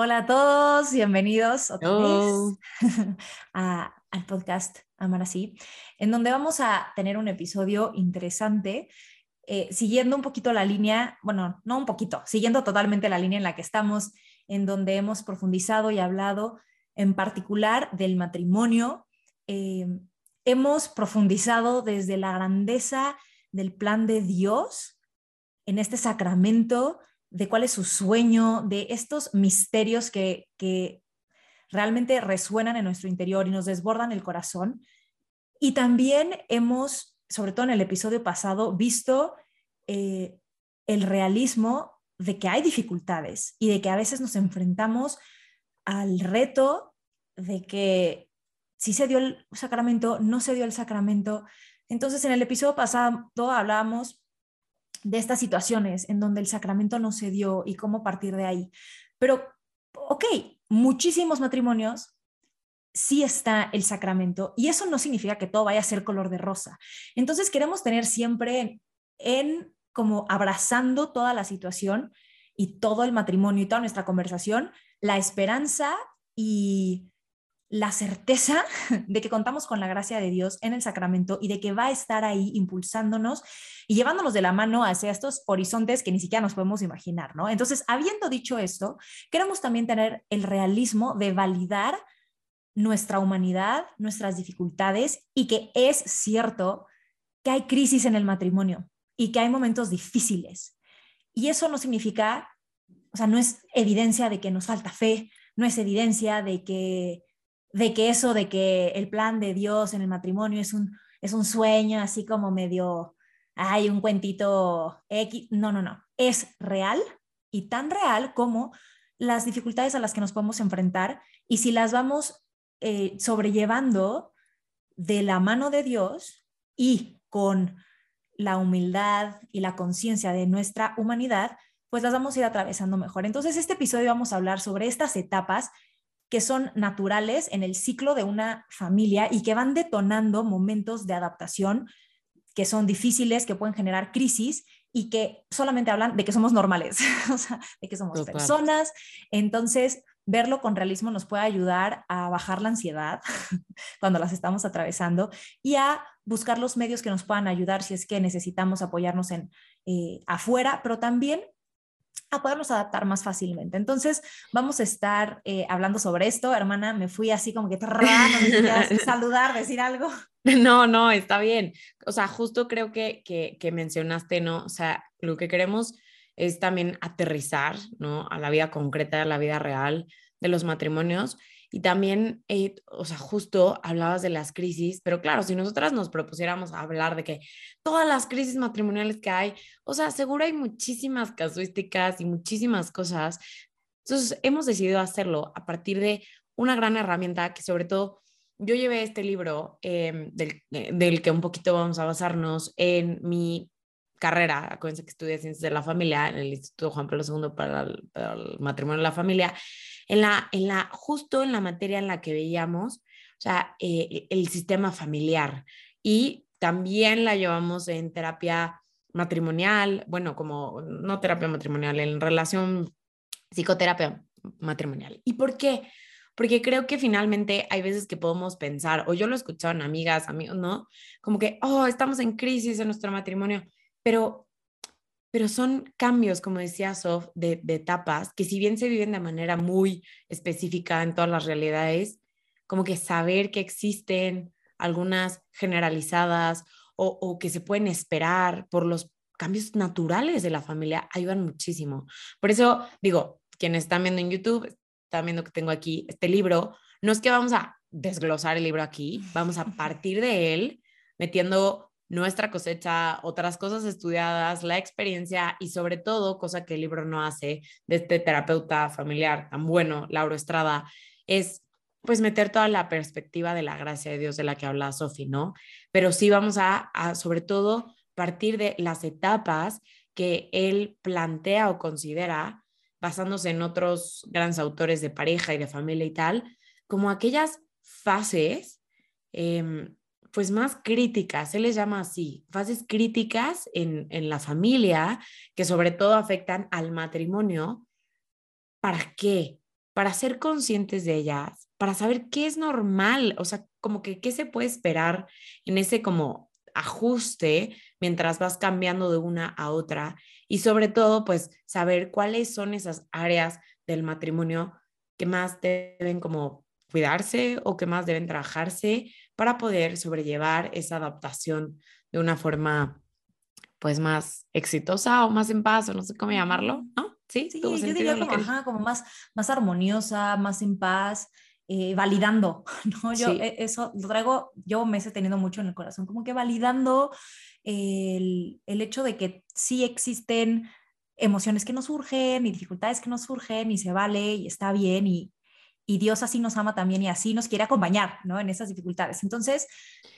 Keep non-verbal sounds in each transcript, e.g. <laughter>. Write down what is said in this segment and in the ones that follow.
Hola a todos, bienvenidos otra vez <laughs> al podcast Amar Así, en donde vamos a tener un episodio interesante, eh, siguiendo un poquito la línea, bueno, no un poquito, siguiendo totalmente la línea en la que estamos, en donde hemos profundizado y hablado en particular del matrimonio. Eh, hemos profundizado desde la grandeza del plan de Dios en este sacramento de cuál es su sueño, de estos misterios que, realmente resuenan en nuestro interior y nos desbordan el corazón. Y también hemos, sobre todo en el episodio pasado, visto eh, el realismo de que hay dificultades y de que a veces nos enfrentamos al reto de que si se dio el sacramento, no se dio el sacramento. Entonces, en el episodio pasado hablábamos de estas situaciones en donde el sacramento no se dio y cómo partir de ahí. Pero, ok, muchísimos matrimonios sí está el sacramento y eso no significa que todo vaya a ser color de rosa. Entonces queremos tener siempre en, como abrazando toda la situación y todo el matrimonio y toda nuestra conversación, la esperanza y la certeza <laughs> de que contamos con la gracia de Dios en el sacramento y de que va a estar ahí impulsándonos y llevándonos de la mano hacia estos horizontes que ni siquiera nos podemos imaginar, ¿no? Entonces, habiendo dicho esto, queremos también tener el realismo de validar nuestra humanidad, nuestras dificultades y que es cierto que hay crisis en el matrimonio y que hay momentos difíciles. Y eso no significa, o sea, no es evidencia de que nos falta fe, no es evidencia de que de que eso de que el plan de Dios en el matrimonio es un, es un sueño así como medio, hay un cuentito X, no, no, no, es real y tan real como las dificultades a las que nos podemos enfrentar y si las vamos eh, sobrellevando de la mano de Dios y con la humildad y la conciencia de nuestra humanidad, pues las vamos a ir atravesando mejor. Entonces, este episodio vamos a hablar sobre estas etapas que son naturales en el ciclo de una familia y que van detonando momentos de adaptación que son difíciles, que pueden generar crisis y que solamente hablan de que somos normales, <laughs> o sea, de que somos personas. Entonces, verlo con realismo nos puede ayudar a bajar la ansiedad <laughs> cuando las estamos atravesando y a buscar los medios que nos puedan ayudar si es que necesitamos apoyarnos en eh, afuera, pero también a podernos adaptar más fácilmente. Entonces, vamos a estar eh, hablando sobre esto. Hermana, me fui así como que <laughs> no saludar, decir algo. No, no, está bien. O sea, justo creo que, que, que, mencionaste, ¿no? O sea, lo que queremos es también aterrizar, ¿no? A la vida concreta, a la vida real de los matrimonios y también, eh, o sea, justo hablabas de las crisis, pero claro, si nosotras nos propusiéramos hablar de que todas las crisis matrimoniales que hay, o sea, seguro hay muchísimas casuísticas y muchísimas cosas. Entonces, hemos decidido hacerlo a partir de una gran herramienta que sobre todo yo llevé este libro em, del, eh, del, que un poquito vamos a basarnos en mi carrera, acuérdense que estudié Ciencias de la Familia en el Instituto Juan Pablo II para el, para el Matrimonio de la Familia, en la, en la, justo en la materia en la que veíamos, o sea, eh, el sistema familiar. Y también la llevamos en terapia matrimonial, bueno, como no terapia matrimonial, en relación psicoterapia matrimonial. ¿Y por qué? Porque creo que finalmente hay veces que podemos pensar, o yo lo he escuchado en amigas, amigos, ¿no? Como que, oh, estamos en crisis en nuestro matrimonio, pero pero son cambios, como decía Sof, de, etapas que si bien se viven de manera muy específica en todas las realidades, como que saber que existen algunas generalizadas o, que se pueden esperar por los cambios naturales de la familia ayudan muchísimo. Por eso digo, quienes están viendo en YouTube, están viendo que tengo aquí este libro, no es que vamos a desglosar el libro aquí, vamos a <laughs> partir de él metiendo nuestra cosecha, otras cosas estudiadas, la experiencia y sobre todo, cosa que el libro no hace, de este terapeuta familiar tan bueno, Lauro Estrada, es pues meter toda la perspectiva de la gracia de Dios de la que habla Sofi, ¿no? Pero sí vamos a, sobre todo, partir de las etapas que él plantea o considera, basándose en otros grandes autores de pareja y de familia y tal, como aquellas fases eh, pues más críticas, se les llama así, fases críticas en, en la familia que sobre todo afectan al matrimonio. ¿Para qué? Para ser conscientes de ellas, para saber qué es normal, o sea, como que qué se puede esperar en ese como ajuste mientras vas cambiando de una a otra y sobre todo pues saber cuáles son esas áreas del matrimonio que más deben como cuidarse o que más deben trabajarse para poder sobrellevar esa adaptación de una forma pues más exitosa o más en paz o no sé cómo llamarlo, ¿no? Sí, sí yo diría como, ajá, como más, más armoniosa, más en paz, eh, validando, <laughs> ¿no? Yo e, eso lo traigo, yo me he teniendo mucho en el corazón, como que validando el, el hecho de que sí existen emociones que nos surgen y dificultades que nos surgen y se vale y está bien y, y Dios así nos ama también y así nos quiere acompañar, ¿no? En esas dificultades. Entonces,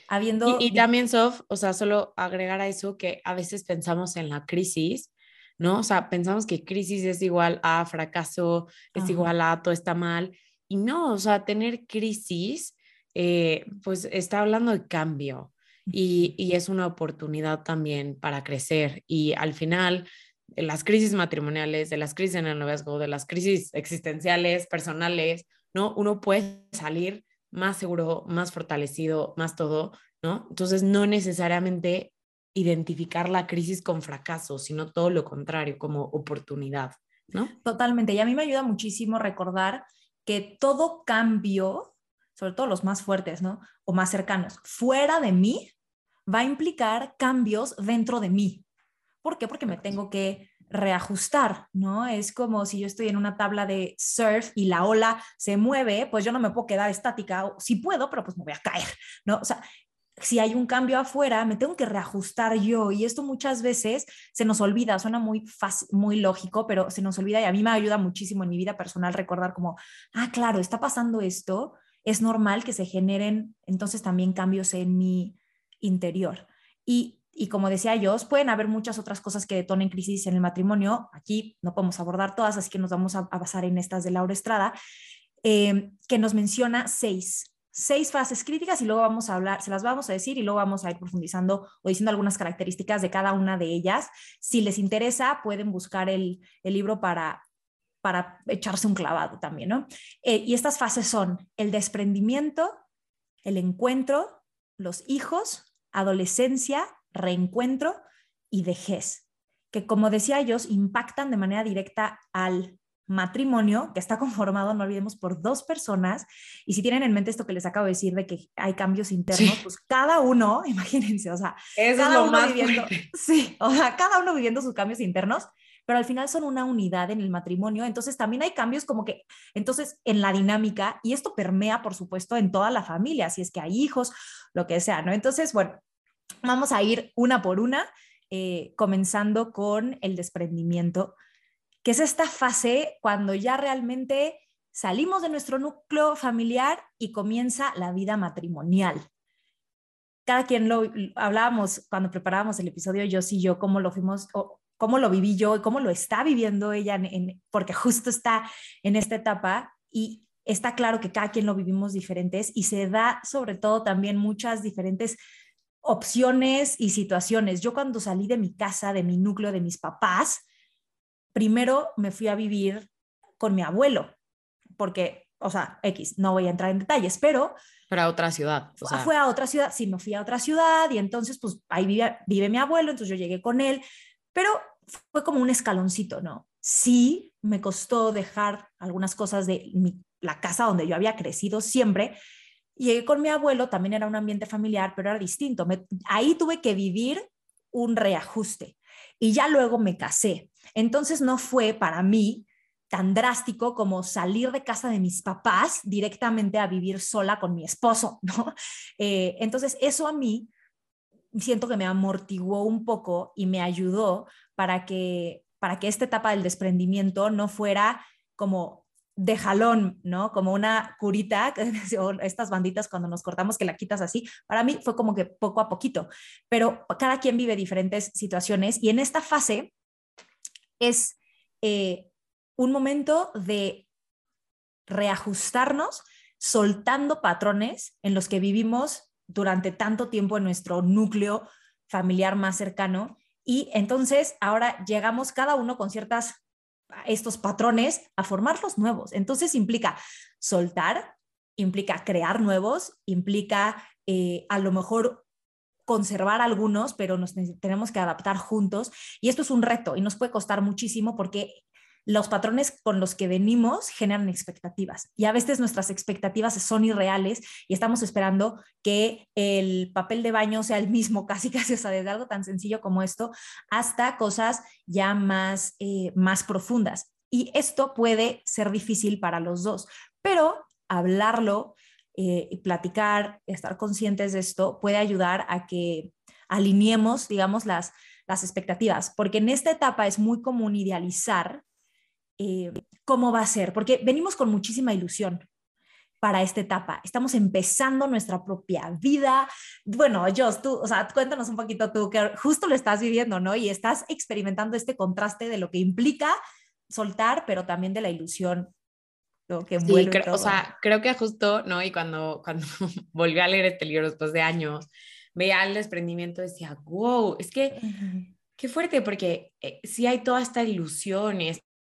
habiendo... Y, también, Sof, o sea, solo agregar a eso que a veces pensamos en la crisis, ¿no? O sea, pensamos que crisis es igual a fracaso, es igual a todo está mal. Y no, o sea, tener crisis, eh, pues está hablando de cambio y, y es una oportunidad también para crecer. Y al final, las crisis matrimoniales, de las crisis en el noviazgo, de las crisis existenciales, personales, ¿no? Uno puede salir más seguro, más fortalecido, más todo, ¿no? Entonces, no necesariamente identificar la crisis con fracaso, sino todo lo contrario, como oportunidad, ¿no? Totalmente. Y a mí me ayuda muchísimo recordar que todo cambio, sobre todo los más fuertes, ¿no? O más cercanos, fuera de mí, va a implicar cambios dentro de mí. ¿Por qué? Porque me tengo que reajustar, ¿no? Es como si yo estoy en una tabla de surf y la ola se mueve, pues yo no me puedo quedar estática, sí puedo, pero pues me voy a caer, ¿no? O sea, si hay un cambio afuera, me tengo que reajustar yo y esto muchas veces se nos olvida, suena muy fácil, muy lógico, pero se nos olvida y a mí me ayuda muchísimo en mi vida personal recordar como, ah, claro, está pasando esto, es normal que se generen entonces también cambios en mi interior. Y y como decía yo, pueden haber muchas otras cosas que detonen crisis en el matrimonio. Aquí no podemos abordar todas, así que nos vamos a, basar en estas de Laura Estrada, eh, que nos menciona seis, seis fases críticas y luego vamos a hablar, se las vamos a decir y luego vamos a ir profundizando o diciendo algunas características de cada una de ellas. Si les interesa, pueden buscar el, el libro para, para echarse un clavado también, ¿no? Eh, y estas fases son el desprendimiento, el encuentro, los hijos, adolescencia, reencuentro y vejez, que como decía ellos, impactan de manera directa al matrimonio que está <laughs> conformado, no olvidemos, por dos personas. Y si tienen en mente esto que les acabo de decir de que hay cambios internos, pues cada uno, <laughs> imagínense, o sea, cada uno viviendo, <laughs> sí, o sea, cada uno viviendo sus cambios internos, pero al final son una unidad en el matrimonio. Entonces también hay cambios como que, entonces, en la dinámica, y esto permea, por supuesto, en toda la familia, si es que hay hijos, lo que sea, ¿no? Entonces, bueno, Vamos a ir una por una, eh, comenzando con el desprendimiento, que es esta fase cuando ya realmente salimos de nuestro núcleo familiar y comienza la vida matrimonial. Cada quien lo hablábamos cuando preparábamos el episodio, yo sí, yo, cómo lo fuimos, cómo lo viví yo y cómo lo está viviendo ella, porque justo está en esta etapa y está claro que cada quien lo vivimos diferentes y se da sobre todo también muchas diferentes opciones y situaciones. Yo cuando salí de mi casa, de mi núcleo, de mis papás, primero me fui a vivir con mi abuelo, porque, o sea, X, no voy a entrar en detalles, pero... Pero a otra ciudad. Fue a otra ciudad, sí, me fui a otra ciudad y entonces, pues ahí vive, vive mi abuelo, entonces yo llegué con él, pero fue como un escaloncito, ¿no? Sí, me costó dejar algunas cosas de la casa donde yo había crecido siempre, Llegué con mi abuelo, también era un ambiente familiar, pero era distinto. ahí tuve que vivir un reajuste y ya luego me casé. Entonces no fue para mí tan drástico como salir de casa de mis papás directamente a vivir sola con mi esposo. <laughs> Eh, entonces eso a mí siento que me amortiguó un poco y me ayudó para que, para que esta etapa del desprendimiento no fuera como de jalón, ¿no? Como una curita, <laughs> estas banditas cuando nos cortamos que la quitas así. Para mí fue como que poco a poquito, pero cada quien vive diferentes situaciones y en esta fase es eh, un momento de reajustarnos soltando patrones en los que vivimos durante tanto tiempo en nuestro núcleo familiar más cercano. Y entonces ahora llegamos cada uno con ciertas estos patrones a formar los nuevos. Entonces implica soltar, implica crear nuevos, implica eh, a lo mejor conservar algunos, pero nos tenemos que adaptar juntos. Y esto es un reto y nos puede costar muchísimo porque los patrones con los que venimos generan expectativas y a veces nuestras expectativas son irreales y estamos esperando que el papel de baño sea el mismo, <laughs> casi casi, o sea, desde algo tan sencillo como esto hasta cosas ya más, eh, más profundas. Y esto puede ser difícil para los dos, pero hablarlo, eh, y platicar, estar conscientes de esto puede ayudar a que alineemos, digamos, las, las expectativas, porque en esta etapa es muy común idealizar eh, cómo va a ser, porque venimos con muchísima ilusión para esta etapa. Estamos empezando nuestra propia vida. Bueno, Jos, tú, o sea, cuéntanos un poquito tú, que justo lo estás viviendo, ¿no? Y estás experimentando este contraste de lo que implica soltar, pero también de la ilusión. Que sí, o sea, creo que justo, ¿no? Y cuando, <laughs> cuando volví a leer este libro después de años, veía el desprendimiento, decía, wow, es que... Qué fuerte, porque eh, sí hay toda esta ilusión,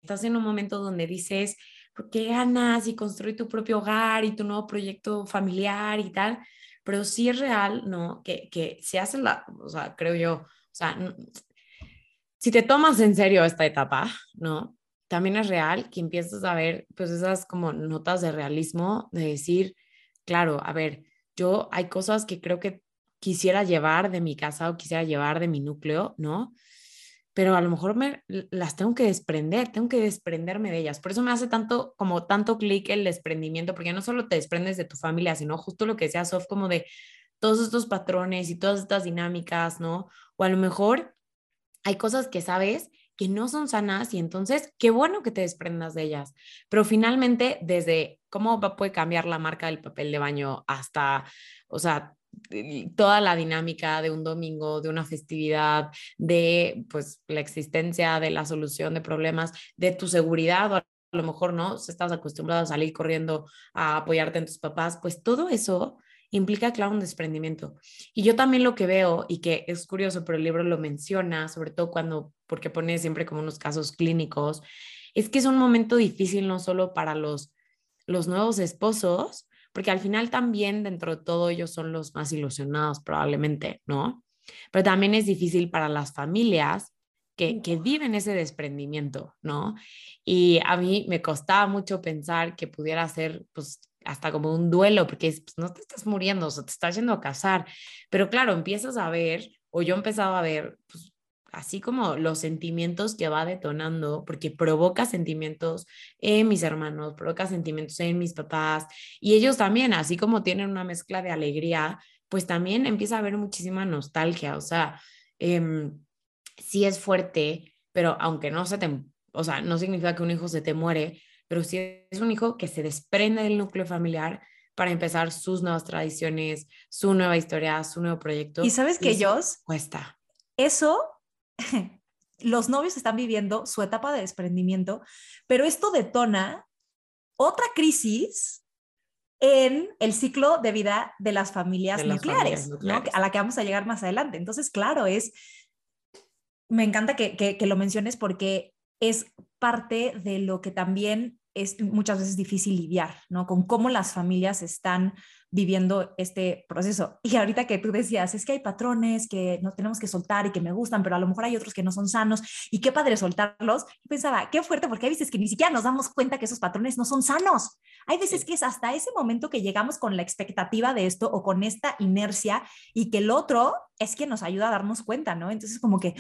estás en un momento donde dices, ¿por qué ganas y construir tu propio hogar y tu nuevo proyecto familiar y tal? Pero sí es real, ¿no? Que, que se hace la, o sea, creo yo, o sea, si te tomas en serio esta etapa, ¿no? También es real que empiezas a ver, pues, esas como notas de realismo, de decir, claro, a ver, yo hay cosas que creo que quisiera llevar de mi casa o quisiera llevar de mi núcleo, ¿no? Pero a lo mejor me las tengo que desprender, tengo que desprenderme de ellas. Por eso me hace tanto como tanto clic el desprendimiento, porque no solo te desprendes de tu familia, sino justo lo que decía Sof, como de todos estos patrones y todas estas dinámicas, ¿no? O a lo mejor hay cosas que sabes que no son sanas y entonces qué bueno que te desprendas de ellas. Pero finalmente, desde cómo puede cambiar la marca del papel de baño hasta, o sea, toda la dinámica de un domingo, de una festividad, de pues la existencia de la solución de problemas, de tu seguridad o a lo mejor no, si estás acostumbrado a salir corriendo a apoyarte en tus papás, pues todo eso implica, claro, un desprendimiento. Y yo también lo que veo, y que es curioso, pero el libro lo menciona, sobre todo cuando, porque pone siempre como unos casos clínicos, es que es un momento difícil no solo para los, los nuevos esposos, porque al final también dentro de todo ellos son los más ilusionados probablemente, ¿no? Pero también es difícil para las familias que, que, viven ese desprendimiento, ¿no? Y a mí me costaba mucho pensar que pudiera ser, pues, hasta como un duelo, porque pues, no te estás muriendo, o sea, te estás yendo a casar, pero claro, empiezas a ver, o yo empezaba a ver, pues, así como los sentimientos que va detonando, porque provoca sentimientos en mis hermanos, provoca sentimientos en mis papás, y ellos también, así como tienen una mezcla de alegría, pues también empieza a haber muchísima nostalgia, o sea, eh, sí es fuerte, pero aunque no se te, o sea, no significa que un hijo se te muere, pero sí es un hijo que se desprende del núcleo familiar para empezar sus nuevas tradiciones, su nueva historia, su nuevo proyecto. Y sabes que ellos cuesta. Eso <laughs> los novios están viviendo su etapa de desprendimiento, pero esto detona otra crisis en el ciclo de vida de las familias nucleares, a la que vamos a llegar más adelante. Entonces, claro, es, me encanta que, que lo menciones porque es parte de lo que también es muchas veces difícil lidiar, ¿no? Con cómo las familias están viviendo este proceso. Y ahorita que tú decías, es que hay patrones que no tenemos que soltar y que me gustan, pero a lo mejor hay otros que no son sanos y qué padre soltarlos. Y pensaba, qué fuerte, porque hay veces que ni siquiera nos damos cuenta que esos patrones no son sanos. Hay veces que es hasta ese momento que llegamos con la expectativa de esto o con esta inercia y que el otro es que nos ayuda a darnos cuenta, ¿no? Entonces como que,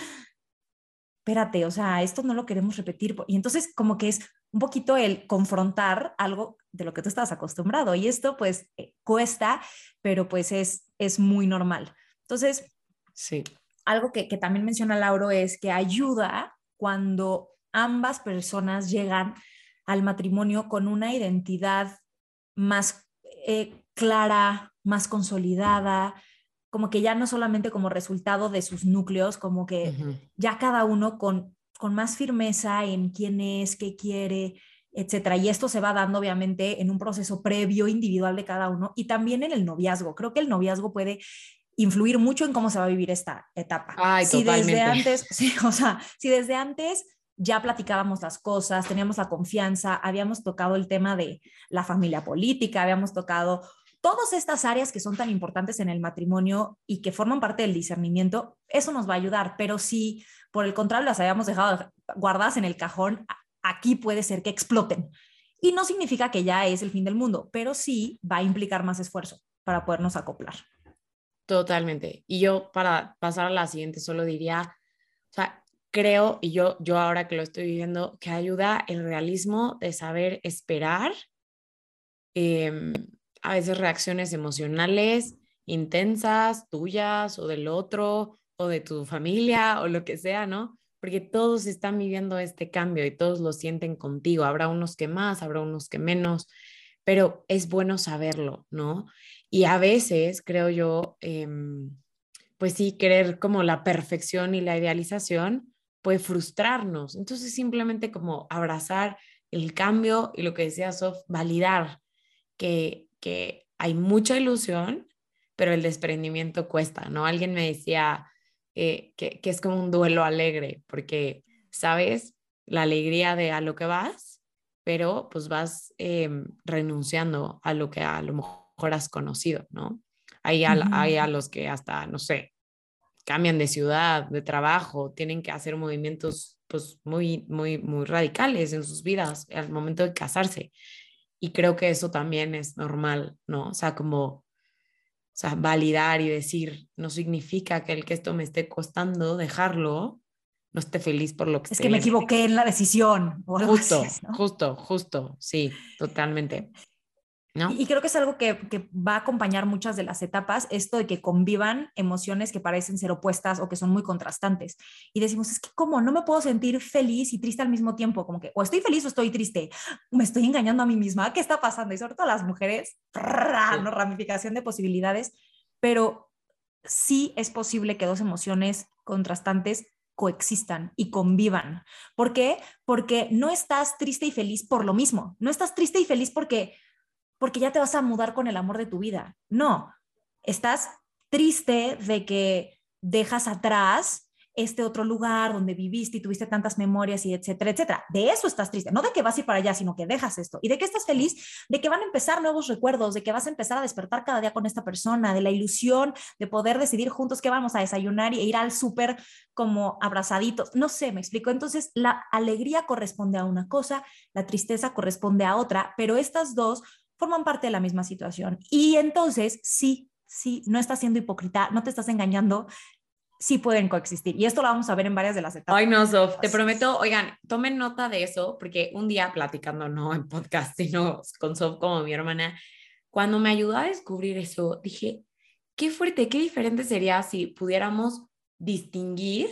espérate, o sea, esto no lo queremos repetir. Y entonces como que es un poquito el confrontar algo de lo que tú estás acostumbrado. Y esto pues eh, cuesta, pero pues es, es muy normal. Entonces, Sí. Algo que, que también menciona Lauro es que ayuda cuando ambas personas llegan al matrimonio con una identidad más eh, clara, más consolidada, como que ya no solamente como resultado de sus núcleos, como que ya cada uno con, con más firmeza en quién es, qué quiere, etcétera. Y esto se va dando obviamente en un proceso previo individual de cada uno y también en el noviazgo. Creo que el noviazgo puede influir mucho en cómo se va a vivir esta etapa. Ay, si totalmente. desde antes, <laughs> sí, o sea, si desde antes ya platicábamos las cosas, teníamos la confianza, habíamos tocado el tema de la familia política, habíamos tocado todas estas áreas que son tan importantes en el matrimonio y que forman parte del discernimiento, eso nos va a ayudar. Pero si por el contrario las habíamos dejado guardadas en el cajón, aquí puede ser que exploten. Y no significa que ya es el fin del mundo, pero sí va a implicar más esfuerzo para podernos acoplar. Totalmente. Y yo para pasar a la siguiente solo diría, o sea, creo, y yo, yo ahora que lo estoy viviendo, que ayuda el realismo de saber esperar, eh, a veces reacciones emocionales intensas, tuyas o del otro, o de tu familia, o lo que sea, ¿no? Porque todos están viviendo este cambio y todos lo sienten contigo. Habrá unos que más, habrá unos que menos, pero es bueno saberlo, ¿no? Y a veces, creo yo, eh, pues sí, querer como la perfección y la idealización puede frustrarnos. Entonces, simplemente como abrazar el cambio y lo que decía Sof, validar que, que hay mucha ilusión, pero el desprendimiento cuesta, ¿no? Alguien me decía eh, que, que, es como un duelo alegre, porque, ¿sabes? La alegría de a lo que vas, pero pues vas eh, renunciando a lo que a lo mejor has conocido, ¿no? Hay a, uh -huh. hay a los que hasta, no sé, cambian de ciudad, de trabajo, tienen que hacer movimientos pues muy, muy, muy radicales en sus vidas al momento de casarse. Y creo que eso también es normal, ¿no? O sea, como, o sea, validar y decir, no significa que el que esto me esté costando dejarlo, no esté feliz por lo que Es que me equivoqué en la decisión. Justo, así, ¿no? justo, justo, sí, totalmente. ¿No? Y, creo que es algo que, que, va a acompañar muchas de las etapas, esto de que convivan emociones que parecen ser opuestas o que son muy contrastantes. Y decimos, es que cómo, no me puedo sentir feliz y triste al mismo tiempo, como que o estoy feliz o estoy triste, me estoy engañando a mí misma, ¿qué está pasando? Y sobre todo las mujeres, ¿no? ramificación de posibilidades, pero sí es posible que dos emociones contrastantes coexistan y convivan. ¿Por qué? Porque no estás triste y feliz por lo mismo, no estás triste y feliz porque porque ya te vas a mudar con el amor de tu vida. No, estás triste de que dejas atrás este otro lugar donde viviste y tuviste tantas memorias y etcétera, etcétera. De eso estás triste, no de que vas a ir para allá, sino que dejas esto. ¿Y de qué estás feliz? De que van a empezar nuevos recuerdos, de que vas a empezar a despertar cada día con esta persona, de la ilusión de poder decidir juntos qué vamos a desayunar e ir al súper como abrazaditos. No sé, me explico. Entonces, la alegría corresponde a una cosa, la tristeza corresponde a otra, pero estas dos forman parte de la misma situación. Y entonces, sí, sí, no estás siendo hipócrita, no te estás engañando, sí pueden coexistir. Y esto lo vamos a ver en varias de las etapas. Ay, no, Sof, te prometo, oigan, tomen nota de eso, porque un día platicando, no en podcast, sino con Sof como mi hermana, cuando me ayudó a descubrir eso, dije, qué fuerte, qué diferente sería si pudiéramos distinguir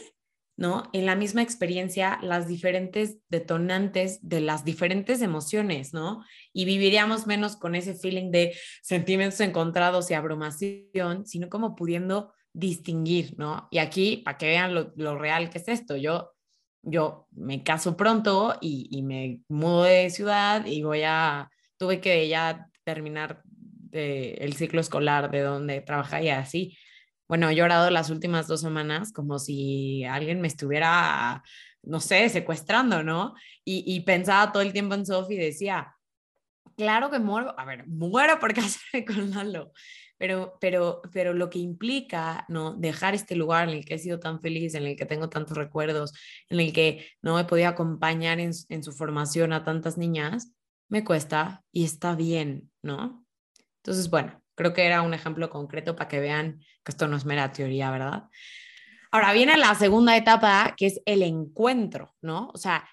¿no? En la misma experiencia, las diferentes detonantes de las diferentes emociones, ¿no? Y viviríamos menos con ese feeling de sentimientos encontrados y abrumación, sino como pudiendo distinguir, ¿no? Y aquí, para que vean lo, lo, real que es esto, yo, yo me caso pronto y, y, me mudo de ciudad y voy a, tuve que ya terminar de, el ciclo escolar de donde trabajaba y así, bueno, he llorado las últimas dos semanas como si alguien me estuviera, no sé, secuestrando, ¿no? Y, pensaba todo el tiempo en Sophie y decía, claro que muero, a ver, muero por <laughs> casarme con Lalo, pero, pero, pero lo que implica, ¿no? Dejar este lugar en el que he sido tan feliz, en el que tengo tantos recuerdos, en el que no he podido acompañar en, en su formación a tantas niñas, me cuesta y está bien, ¿no? Entonces, bueno, Creo que era un ejemplo concreto para que vean que esto no es mera teoría, ¿verdad? Ahora viene la segunda etapa, que es el encuentro, ¿no? O sea,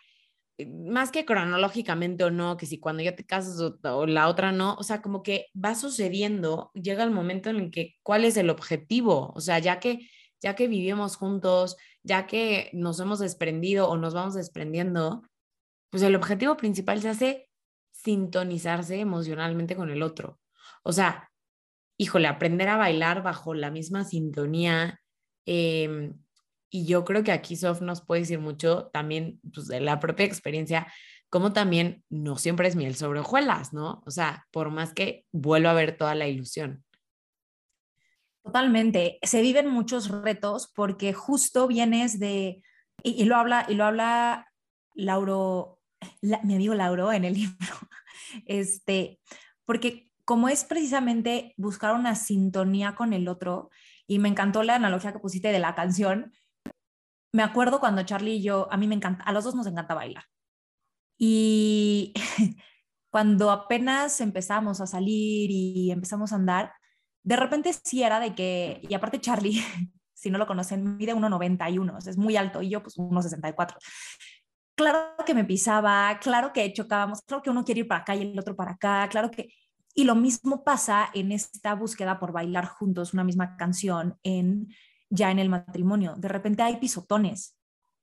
más que cronológicamente o no, que si cuando ya te casas o, o, la otra no, o sea, como que va sucediendo, llega el momento en el que, ¿cuál es el objetivo? O sea, ya que, ya que vivimos juntos, ya que nos hemos desprendido o nos vamos desprendiendo, pues el objetivo principal se hace sintonizarse emocionalmente con el otro. O sea, híjole, aprender a bailar bajo la misma sintonía. Em, y yo creo que aquí Sof nos puede decir mucho también pues, de la propia experiencia, como también no siempre es miel sobre hojuelas, ¿no? O sea, por más que vuelva a ver toda la ilusión. Totalmente. Se viven muchos retos porque justo vienes de, y, lo habla, y lo habla Lauro, mi amigo Lauro en el <laughs> libro, este, porque como es precisamente buscar una sintonía con el otro, y me encantó la analogía que pusiste de la canción, me acuerdo cuando Charlie y yo, a mí me encanta, a los dos nos encanta bailar. Y <laughs> cuando apenas empezamos a salir y empezamos a andar, de repente sí era de que, y aparte Charlie, <laughs> si no lo conocen, mide 1,91, es muy alto y yo pues 1,64. Claro que me pisaba, claro que chocábamos, claro que uno quiere ir para acá y el otro para acá, claro que... Y lo mismo pasa en esta búsqueda por bailar juntos una misma canción en ya en el matrimonio. De repente hay pisotones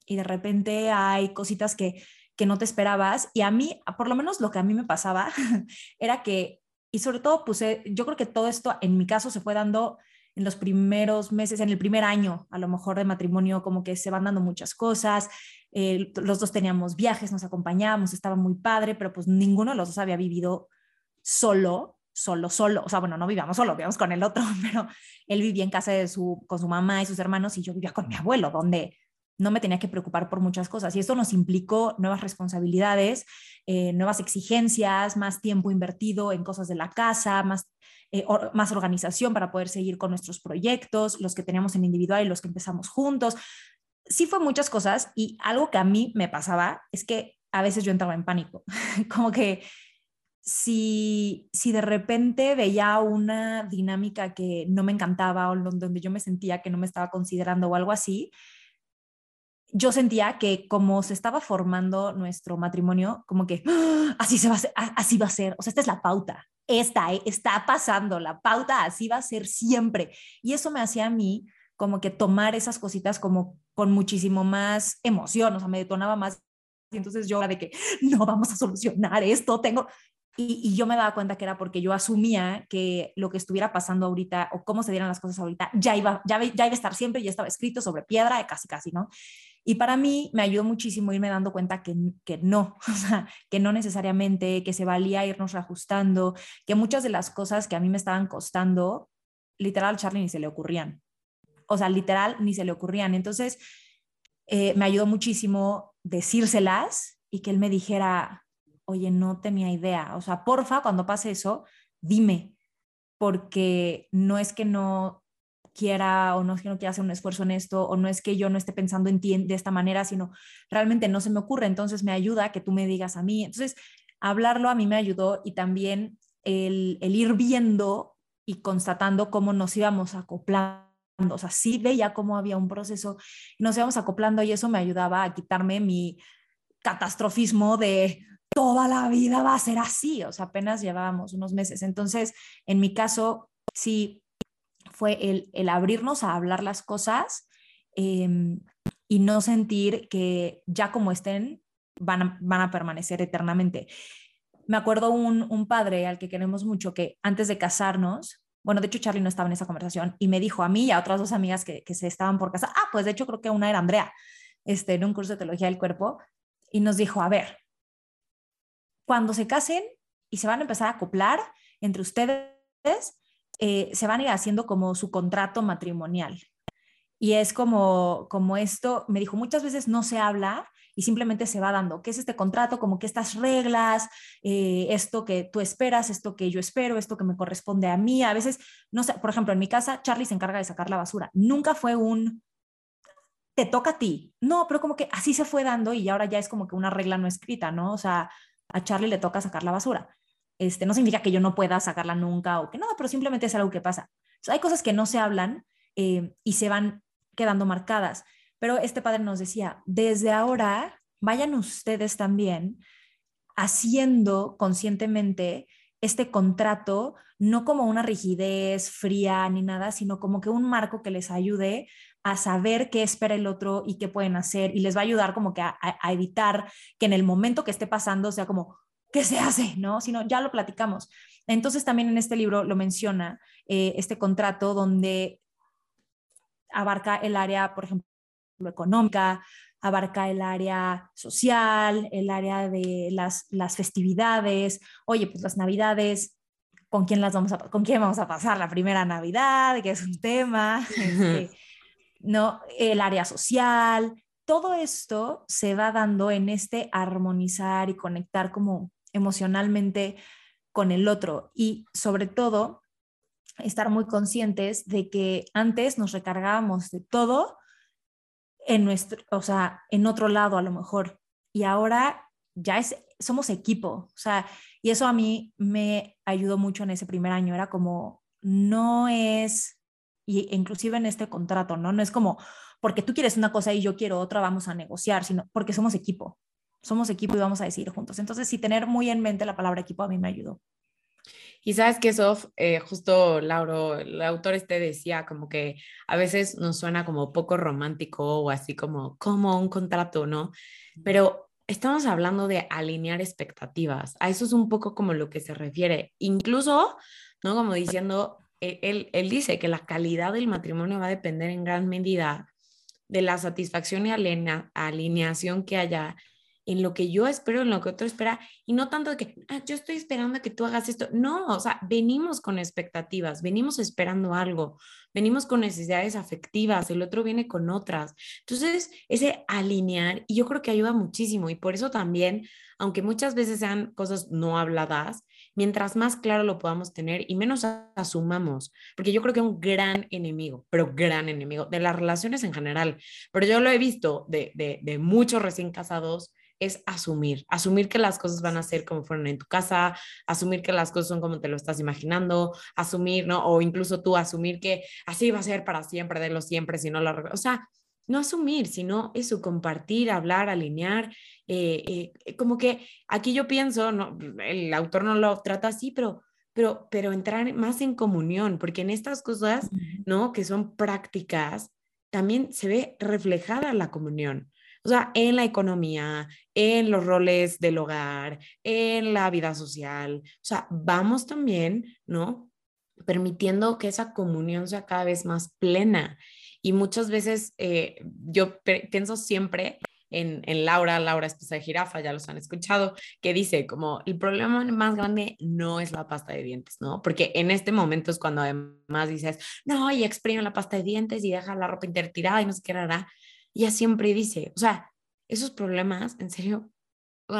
y de repente hay cositas que que no te esperabas. Y a mí, por lo menos lo que a mí me pasaba, <laughs> era que, y sobre todo puse, yo creo que todo esto en mi caso se fue dando en los primeros meses, en el primer año, a lo mejor de matrimonio, como que se van dando muchas cosas. Eh, los dos teníamos viajes, nos acompañábamos, estaba muy padre, pero pues ninguno de los dos había vivido solo, solo, solo. O sea, bueno, no vivíamos solo, vivíamos con el otro, <laughs> pero él vivía en casa de su, con su mamá y sus hermanos y yo vivía con mi abuelo, donde no me tenía que preocupar por muchas cosas. Y esto nos implicó nuevas responsabilidades, eh, nuevas exigencias, más tiempo invertido en cosas de la casa, más, eh, más organización para poder seguir con nuestros proyectos, los que teníamos en individual y los que empezamos juntos. Sí fue muchas cosas y algo que a mí me pasaba es que a veces yo entraba en pánico, <laughs> como que si, si de repente veía una dinámica que no me encantaba o donde yo me sentía que no me estaba considerando o algo así, yo sentía que como se estaba formando nuestro matrimonio, como que ¡Ah! así se va a ser, así va a ser, o sea, esta es la pauta, esta eh, está pasando, la pauta así va a ser siempre. Y eso me hacía a mí como que tomar esas cositas como con muchísimo más emoción, o sea, me detonaba más. Y entonces yo de que no vamos a solucionar esto, tengo, y, yo me daba cuenta que era porque yo asumía que lo que estuviera pasando ahorita o cómo se dieran las cosas ahorita ya iba, ya, ya iba a estar siempre, ya estaba escrito sobre piedra, casi casi, ¿no? Y para mí me ayudó muchísimo irme dando cuenta que, que no, <laughs> o sea, que no necesariamente, que se valía irnos reajustando, que muchas de las cosas que a mí me estaban costando, literal, Charlie ni se le ocurrían. O sea, literal, ni se le ocurrían. Entonces, eh, me ayudó muchísimo decírselas y que él me dijera, oye, no tenía idea. O sea, porfa, cuando pase eso, dime, porque no es que no quiera o no es que no quiera hacer un esfuerzo en esto o no es que yo no esté pensando en ti de esta manera, sino realmente no se me ocurre, entonces me ayuda que tú me digas a mí. Entonces, hablarlo a mí me ayudó y también el, ir viendo y constatando cómo nos íbamos acoplando. O sea, sí veía cómo había un proceso, nos íbamos acoplando y eso me ayudaba a quitarme mi catastrofismo de toda la vida va a ser así. O sea, apenas llevábamos unos meses. Entonces, en mi caso, sí fue el, abrirnos a hablar las cosas em, y no sentir que ya como estén van a, van a permanecer eternamente. Me acuerdo un, un padre al que queremos mucho que antes de casarnos, bueno, de hecho Charlie no estaba en esa conversación y me dijo a mí y a otras dos amigas que, que se estaban por casar, ah, pues de hecho creo que una era Andrea, este, en un curso de teología del cuerpo, y nos dijo, a ver, cuando se casen y se van a empezar a acoplar entre ustedes, eh, se van a ir haciendo como su contrato matrimonial. Y es como, como esto, me dijo, muchas veces no se habla y simplemente se va dando. ¿Qué es este contrato? Como que estas reglas, eh, esto que tú esperas, esto que yo espero, esto que me corresponde a mí. A veces, no sé, por ejemplo, en mi casa, Charlie se encarga de sacar la basura. Nunca fue un, te toca a ti. No, pero como que así se fue dando y ahora ya es como que una regla no escrita, ¿no? O sea, a Charlie le toca sacar la basura. Este, no significa que yo no pueda sacarla nunca o que nada, pero simplemente es algo que pasa. hay cosas que no se hablan eh, y se van quedando marcadas. Pero este padre nos decía, desde ahora vayan ustedes también haciendo conscientemente este contrato, no como una rigidez fría ni nada, sino como que un marco que les ayude a saber qué espera el otro y qué pueden hacer y les va a ayudar como que a, evitar que en el momento que esté pasando sea como, ¿qué se hace? ¿No? Sino ya lo platicamos. Entonces también en este libro lo menciona, eh, este contrato donde abarca el área, por ejemplo, económica, abarca el área social, el área de las, las festividades, oye, pues las navidades, ¿con quién, las vamos a, ¿con quién vamos a pasar la primera Navidad? Que es un tema, <laughs> este, ¿no? El área social, todo esto se va dando en este armonizar y conectar como emocionalmente con el otro y sobre todo estar muy conscientes de que antes nos recargábamos de todo en nuestro, o sea, en otro lado a lo mejor y ahora ya es somos equipo, o sea, y eso a mí me ayudó mucho en ese primer año, era como no es y inclusive en este contrato, ¿no? No es como porque tú quieres una cosa y yo quiero otra, vamos a negociar, sino porque somos equipo. Somos equipo y vamos a decidir juntos. Entonces, sí, tener muy en mente la palabra equipo a mí me ayudó. Y sabes que Sof, eh, justo Lauro, el autor este decía como que a veces nos suena como poco romántico o así como, como un contrato, ¿no? Pero estamos hablando de alinear expectativas. A eso es un poco como lo que se refiere. Incluso, ¿no? Como diciendo, él, él dice que la calidad del matrimonio va a depender en gran medida de la satisfacción y alineación que haya en lo que yo espero, en lo que otro espera, y no tanto de que ah, yo estoy esperando que tú hagas esto. No, o sea, venimos con expectativas, venimos esperando algo, venimos con necesidades afectivas, el otro viene con otras. Entonces, ese alinear, y yo creo que ayuda muchísimo, y por eso también, aunque muchas veces sean cosas no habladas, mientras más claro lo podamos tener y menos asumamos, porque yo creo que un gran enemigo, pero gran enemigo de las relaciones en general, pero yo lo he visto de, de, de muchos recién casados, es asumir, asumir que las cosas van a ser como fueron en tu casa, asumir que las cosas son como te lo estás imaginando, asumir, ¿no? O incluso tú asumir que así va a ser para siempre, de lo siempre, si no lo... O sea, no asumir, sino eso, compartir, hablar, alinear. Eh, eh, como que aquí yo pienso, no, el autor no lo trata así, pero, pero, pero entrar más en comunión, porque en estas cosas, ¿no? Que son prácticas, también se ve reflejada la comunión. O sea, en la economía, en los roles del hogar, en la vida social. O sea, vamos también, ¿no? Permitiendo que esa comunión sea cada vez más plena. Y muchas veces eh, yo pienso siempre en, en, Laura, Laura Esposa de Jirafa, ya los han escuchado, que dice como el problema más grande no es la pasta de dientes, ¿no? Porque en este momento es cuando además dices, no, y exprime la pasta de dientes y deja la ropa intertirada y no sé qué hará ella siempre dice, o sea, esos problemas, en serio, o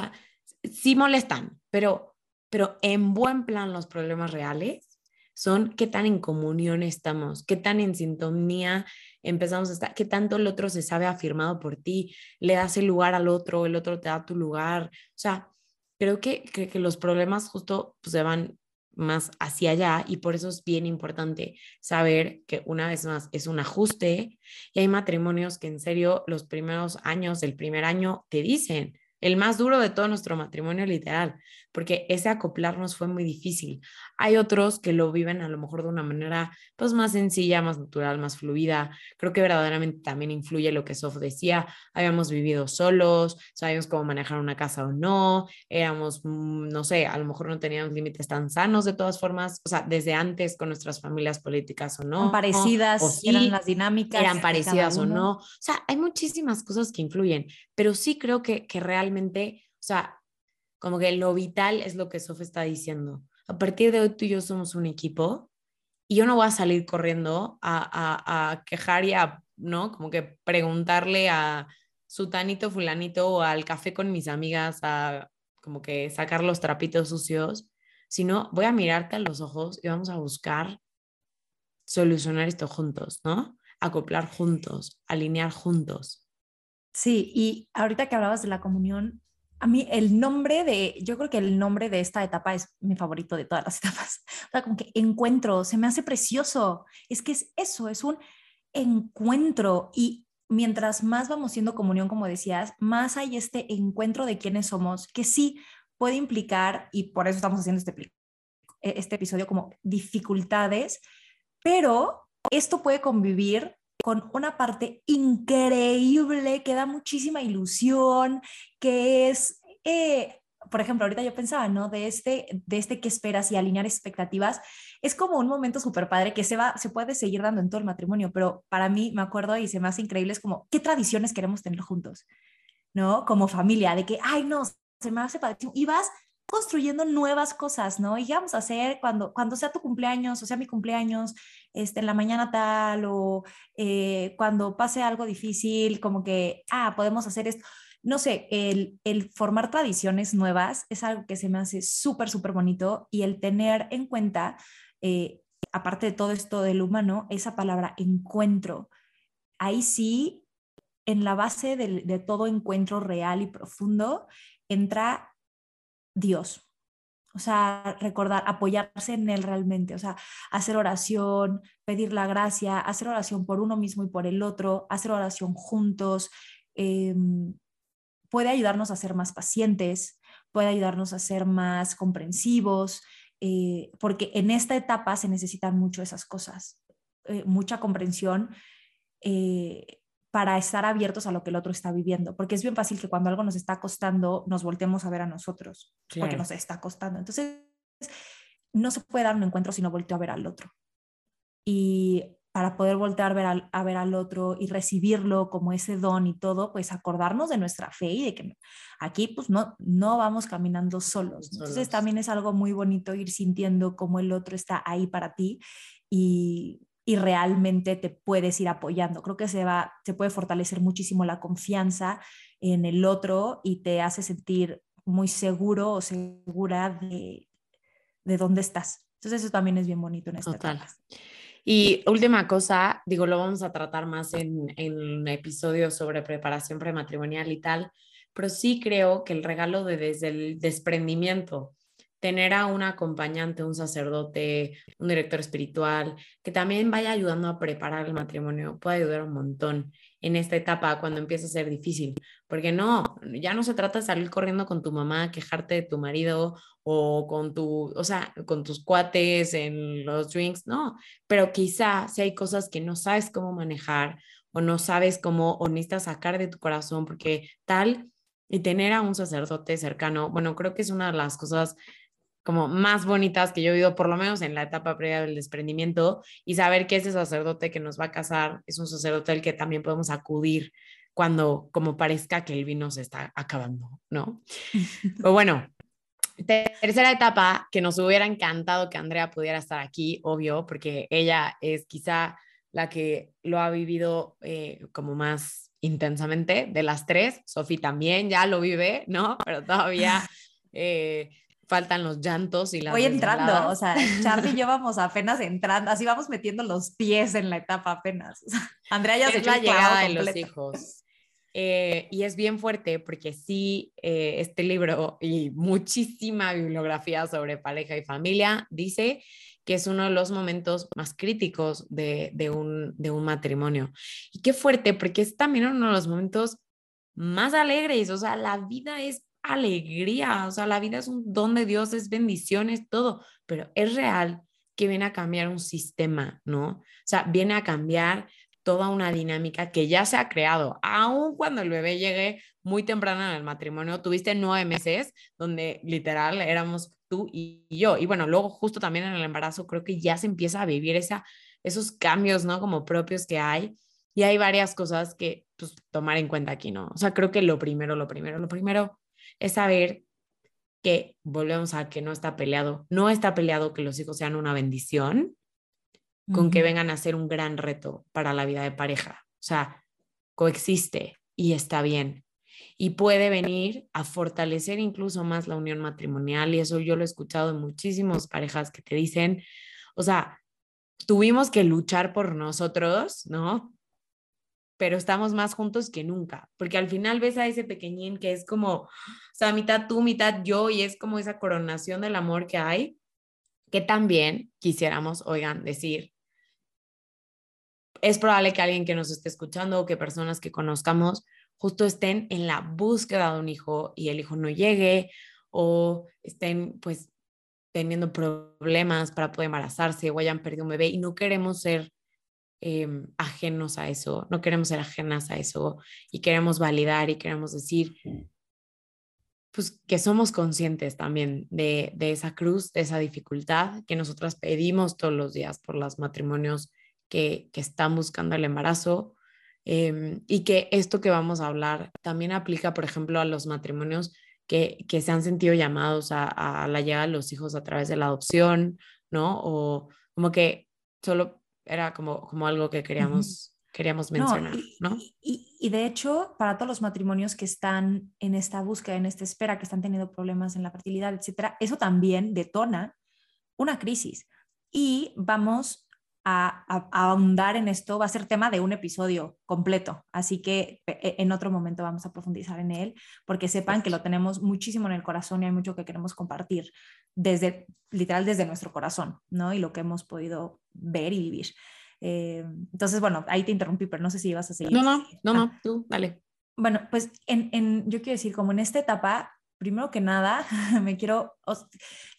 sí molestan, pero, pero en buen plan los problemas reales son qué tan en comunión estamos, qué tan en sintonía empezamos a estar, qué tanto el otro se sabe afirmado por ti, le das el lugar al otro, el otro te da tu lugar. O sea, creo que, que, que los problemas justo pues, se van más hacia allá y por eso es bien importante saber que una vez más es un ajuste y hay matrimonios que en serio los primeros años, el primer año te dicen, el más duro de todo nuestro matrimonio literal, porque ese acoplarnos fue muy difícil. Hay otros que lo viven a lo mejor de una manera pues más sencilla, más natural, más fluida. Creo que verdaderamente también influye lo que Sof decía, habíamos vivido solos, sabíamos cómo manejar una casa o no, éramos, mm, no sé, a lo mejor no teníamos límites tan sanos de todas formas, o sea, desde antes con nuestras familias políticas o no. parecidas, eran las dinámicas. Eran parecidas o no. O sea, hay muchísimas cosas que influyen, pero sí creo que, que realmente, o sea, como que lo vital es lo que Sofía está diciendo. A partir de hoy tú y yo somos un equipo y yo no voy a salir corriendo a, a, quejar y a, ¿no? Como que preguntarle a sutanito, fulanito o al café con mis amigas a como que sacar los trapitos sucios, sino voy a mirarte a los ojos y vamos a buscar solucionar esto juntos, ¿no? Acoplar juntos, alinear juntos. Sí, y ahorita que hablabas de la comunión, a mí el nombre de, yo creo que el nombre de esta etapa es mi favorito de todas las <laughs> etapas. O sea, como que encuentro, se me hace precioso. Es que es eso, es un encuentro y mientras más vamos siendo comunión, como decías, más hay este encuentro de quiénes somos, que sí puede implicar, y por eso estamos haciendo este, este episodio como dificultades, pero esto puede convivir con una parte increíble que da muchísima ilusión, que es, eh, por ejemplo, ahorita yo pensaba, ¿no? De este, de este que esperas y alinear expectativas, es como un momento súper padre que se, va, se puede seguir dando en todo el matrimonio, pero para mí me acuerdo y se me hace increíble, es como, ¿qué tradiciones queremos tener juntos? ¿No? Como familia, de que, ay, no, se me hace padre. Y vas construyendo nuevas cosas, ¿no? Y vamos a hacer cuando, cuando sea tu cumpleaños, o sea mi cumpleaños, este, en la mañana tal, o eh, cuando pase algo difícil, como que, ah, podemos hacer esto. No sé, el, el formar tradiciones nuevas es algo que se me hace súper, súper bonito y el tener en cuenta, eh, aparte de todo esto del humano, esa palabra encuentro. Ahí sí, en la base de, de todo encuentro real y profundo, entra Dios. O sea, recordar, apoyarse en Él realmente, o sea, hacer oración, pedir la gracia, hacer oración por uno mismo y por el otro, hacer oración juntos, em, puede ayudarnos a ser más pacientes, puede ayudarnos a ser más comprensivos, eh, porque en esta etapa se necesitan mucho esas cosas, eh, mucha comprensión. Eh, para estar abiertos a lo que el otro está viviendo, porque es bien fácil que cuando algo nos está costando, nos voltemos a ver a nosotros, porque nos está costando. Entonces, no se puede dar un encuentro si no volteo a ver al otro. Y para poder voltear a ver al, a ver al otro y recibirlo como ese don y todo, pues acordarnos de nuestra fe y de que aquí pues no, no vamos caminando solos. Entonces también es algo muy bonito ir sintiendo cómo el otro está ahí para ti y y realmente te puedes ir apoyando. Creo que se, va, se puede fortalecer muchísimo la confianza en el otro y te hace sentir muy seguro o segura de, de dónde estás. Entonces eso también es bien bonito en esta Total. Y última cosa, digo, lo vamos a tratar más en, en un episodio sobre preparación prematrimonial y tal, pero sí creo que el regalo de desde el desprendimiento, tener a un acompañante, un sacerdote, un director espiritual, que también vaya ayudando a preparar el matrimonio, puede ayudar un montón en esta etapa cuando empieza a ser difícil. Porque no, ya no se trata de salir corriendo con tu mamá, quejarte de tu marido o con tu, o sea, con tus cuates en los drinks, no, pero quizá si hay cosas que no sabes cómo manejar o no sabes cómo o necesitas sacar de tu corazón porque tal y tener a un sacerdote cercano, bueno, creo que es una de las cosas como más bonitas que yo he vivido, por lo menos en la etapa previa del desprendimiento, y saber que ese sacerdote que nos va a casar es un sacerdote al que también podemos acudir cuando como parezca que el vino se está acabando, ¿no? <laughs> Pero bueno, tercera etapa que nos hubiera encantado que Andrea pudiera estar aquí, obvio, porque ella es quizá la que lo ha vivido eh, como más intensamente de las tres. Sofi también ya lo vive, ¿no? Pero todavía <laughs> eh, faltan los llantos y la Voy entrando, o sea, Charlie y yo vamos apenas entrando, así vamos metiendo los pies en la etapa apenas. Andrea ya se la llegada de los hijos. Eh, y es bien fuerte porque sí, eh, este libro y muchísima bibliografía sobre pareja y familia dice que es uno de los momentos más críticos de, de, un, de un matrimonio. Y qué fuerte, porque es también uno de los momentos más alegres, o sea, la vida es alegría, o sea, la vida es un don de Dios, es bendiciones, todo, pero es real que viene a cambiar un sistema, ¿no? O sea, viene a cambiar toda una dinámica que ya se ha creado, aun cuando el bebé llegue muy temprano en el matrimonio, tuviste nueve meses donde literal éramos tú y yo, y bueno, luego justo también en el embarazo creo que ya se empieza a vivir esa, esos cambios, ¿no? Como propios que hay, y hay varias cosas que pues, tomar en cuenta aquí, ¿no? O sea, creo que lo primero, lo primero, lo primero es saber que volvemos a que no está peleado, no está peleado que los hijos sean una bendición con que vengan a ser un gran reto para la vida de pareja. O sea, coexiste y está bien. Y puede venir a fortalecer incluso más la unión matrimonial. Y eso yo lo he escuchado en muchísimas parejas que te dicen, o sea, tuvimos que luchar por nosotros, ¿no? Pero estamos más juntos que nunca, porque al final ves a ese pequeñín que es como, o sea, mitad tú, mitad yo, y es como esa coronación del amor que hay, que también quisiéramos, oigan, decir, es probable que alguien que nos esté escuchando o que personas que conozcamos justo estén en la búsqueda de un hijo y el hijo no llegue o estén pues teniendo problemas para poder embarazarse o hayan perdido un bebé y no queremos ser em, ajenos a eso, no queremos ser ajenas a eso y queremos validar y queremos decir, pues que somos conscientes también de, de, esa cruz, de esa dificultad que nosotras pedimos todos los días por los matrimonios que, que están buscando el embarazo em, y que esto que vamos a hablar también aplica, por ejemplo, a los matrimonios que, que se han sentido llamados a, a, la llegada de los hijos a través de la adopción, ¿no? O como que solo era como, como algo que queríamos, queríamos mencionar, ¿no? Y, y, de hecho, para todos los matrimonios que están en esta búsqueda, en esta espera, que están teniendo problemas en la fertilidad, etcétera, eso también detona una crisis. Y vamos a, a, a, ahondar en esto, va a ser tema de un episodio completo, así que e, en otro momento vamos a profundizar en él, porque sepan que lo tenemos muchísimo en el corazón y hay mucho que queremos compartir desde, literal, desde nuestro corazón, ¿no? Y lo que hemos podido ver y vivir. Eh, entonces, bueno, ahí te interrumpí, pero no sé si ibas a seguir. No, no, no, no, ah. tú, dale. Bueno, pues en, en, yo quiero decir, como en esta etapa, primero que nada, <laughs> me quiero,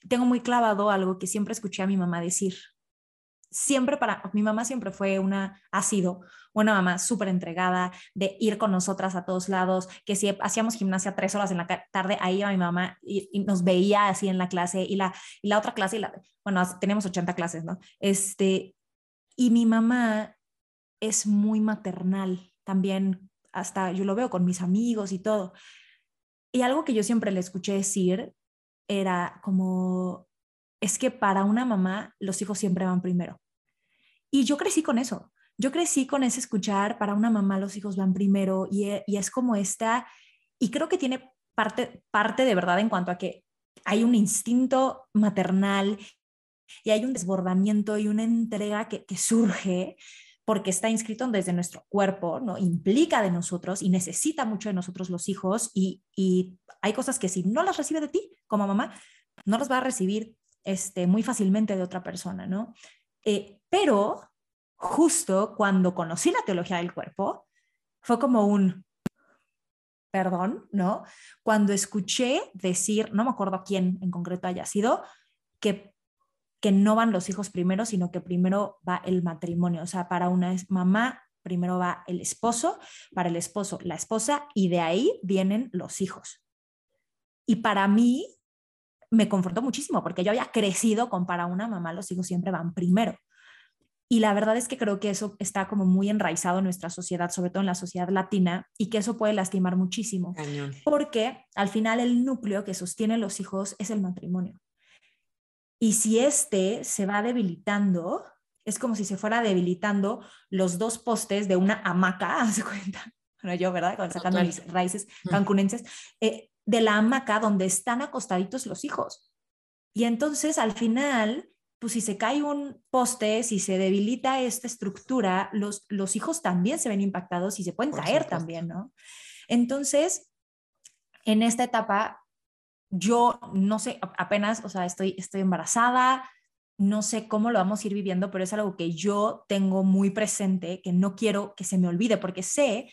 tengo muy clavado algo que siempre escuché a mi mamá decir. Siempre para, mi mamá siempre fue una, ha sido una mamá súper entregada de ir con nosotras a todos lados, que si hacíamos gimnasia tres horas en la tarde, ahí iba mi mamá y, nos veía así en la clase y la, y la otra clase, la, bueno, tenemos 80 clases, ¿no? Este, y mi mamá es muy maternal también, hasta yo lo veo con mis amigos y todo. Y algo que yo siempre le escuché decir era como, es que para una mamá los hijos siempre van primero. Y yo crecí con eso. Yo crecí con ese escuchar, para una mamá los hijos van primero y, e, y es como esta, y creo que tiene parte, parte de verdad en cuanto a que hay un instinto maternal y hay un desbordamiento y una entrega que, surge porque está inscrito desde nuestro cuerpo, ¿no? implica de nosotros y necesita mucho de nosotros los hijos y, y, hay cosas que si no las recibe de ti como mamá, no las va a recibir este, muy fácilmente de otra persona, ¿no? Eh, pero justo cuando conocí la teología del cuerpo, fue como un, perdón, ¿no? Cuando escuché decir, no me acuerdo quién en concreto haya sido, que que no van los hijos primero, sino que primero va el matrimonio. O sea, para una mamá, primero va el esposo, para el esposo la esposa, y de ahí vienen los hijos. Y para mí me confrontó muchísimo, porque yo había crecido con para una mamá los hijos siempre van primero. Y la verdad es que creo que eso está como muy enraizado en nuestra sociedad, sobre todo en la sociedad latina, y que eso puede lastimar muchísimo. Cañón. Porque al final el núcleo que sostiene los hijos es el matrimonio. Y si este se va debilitando, es como si se fuera debilitando los dos postes de una hamaca, <laughs> ¿se cuenta? Bueno, yo, ¿verdad? Cuando sacando mis raíces cancunenses, eh, de la hamaca donde están acostaditos los hijos. Y entonces, al final, pues si se cae un poste, si se debilita esta estructura, los, los hijos también se ven impactados y se pueden Por caer supuesto. también, ¿no? Entonces, en esta etapa, yo no sé, apenas, o sea, estoy, estoy embarazada, no sé cómo lo vamos a ir viviendo, pero es algo que yo tengo muy presente, que no quiero que se me olvide, porque sé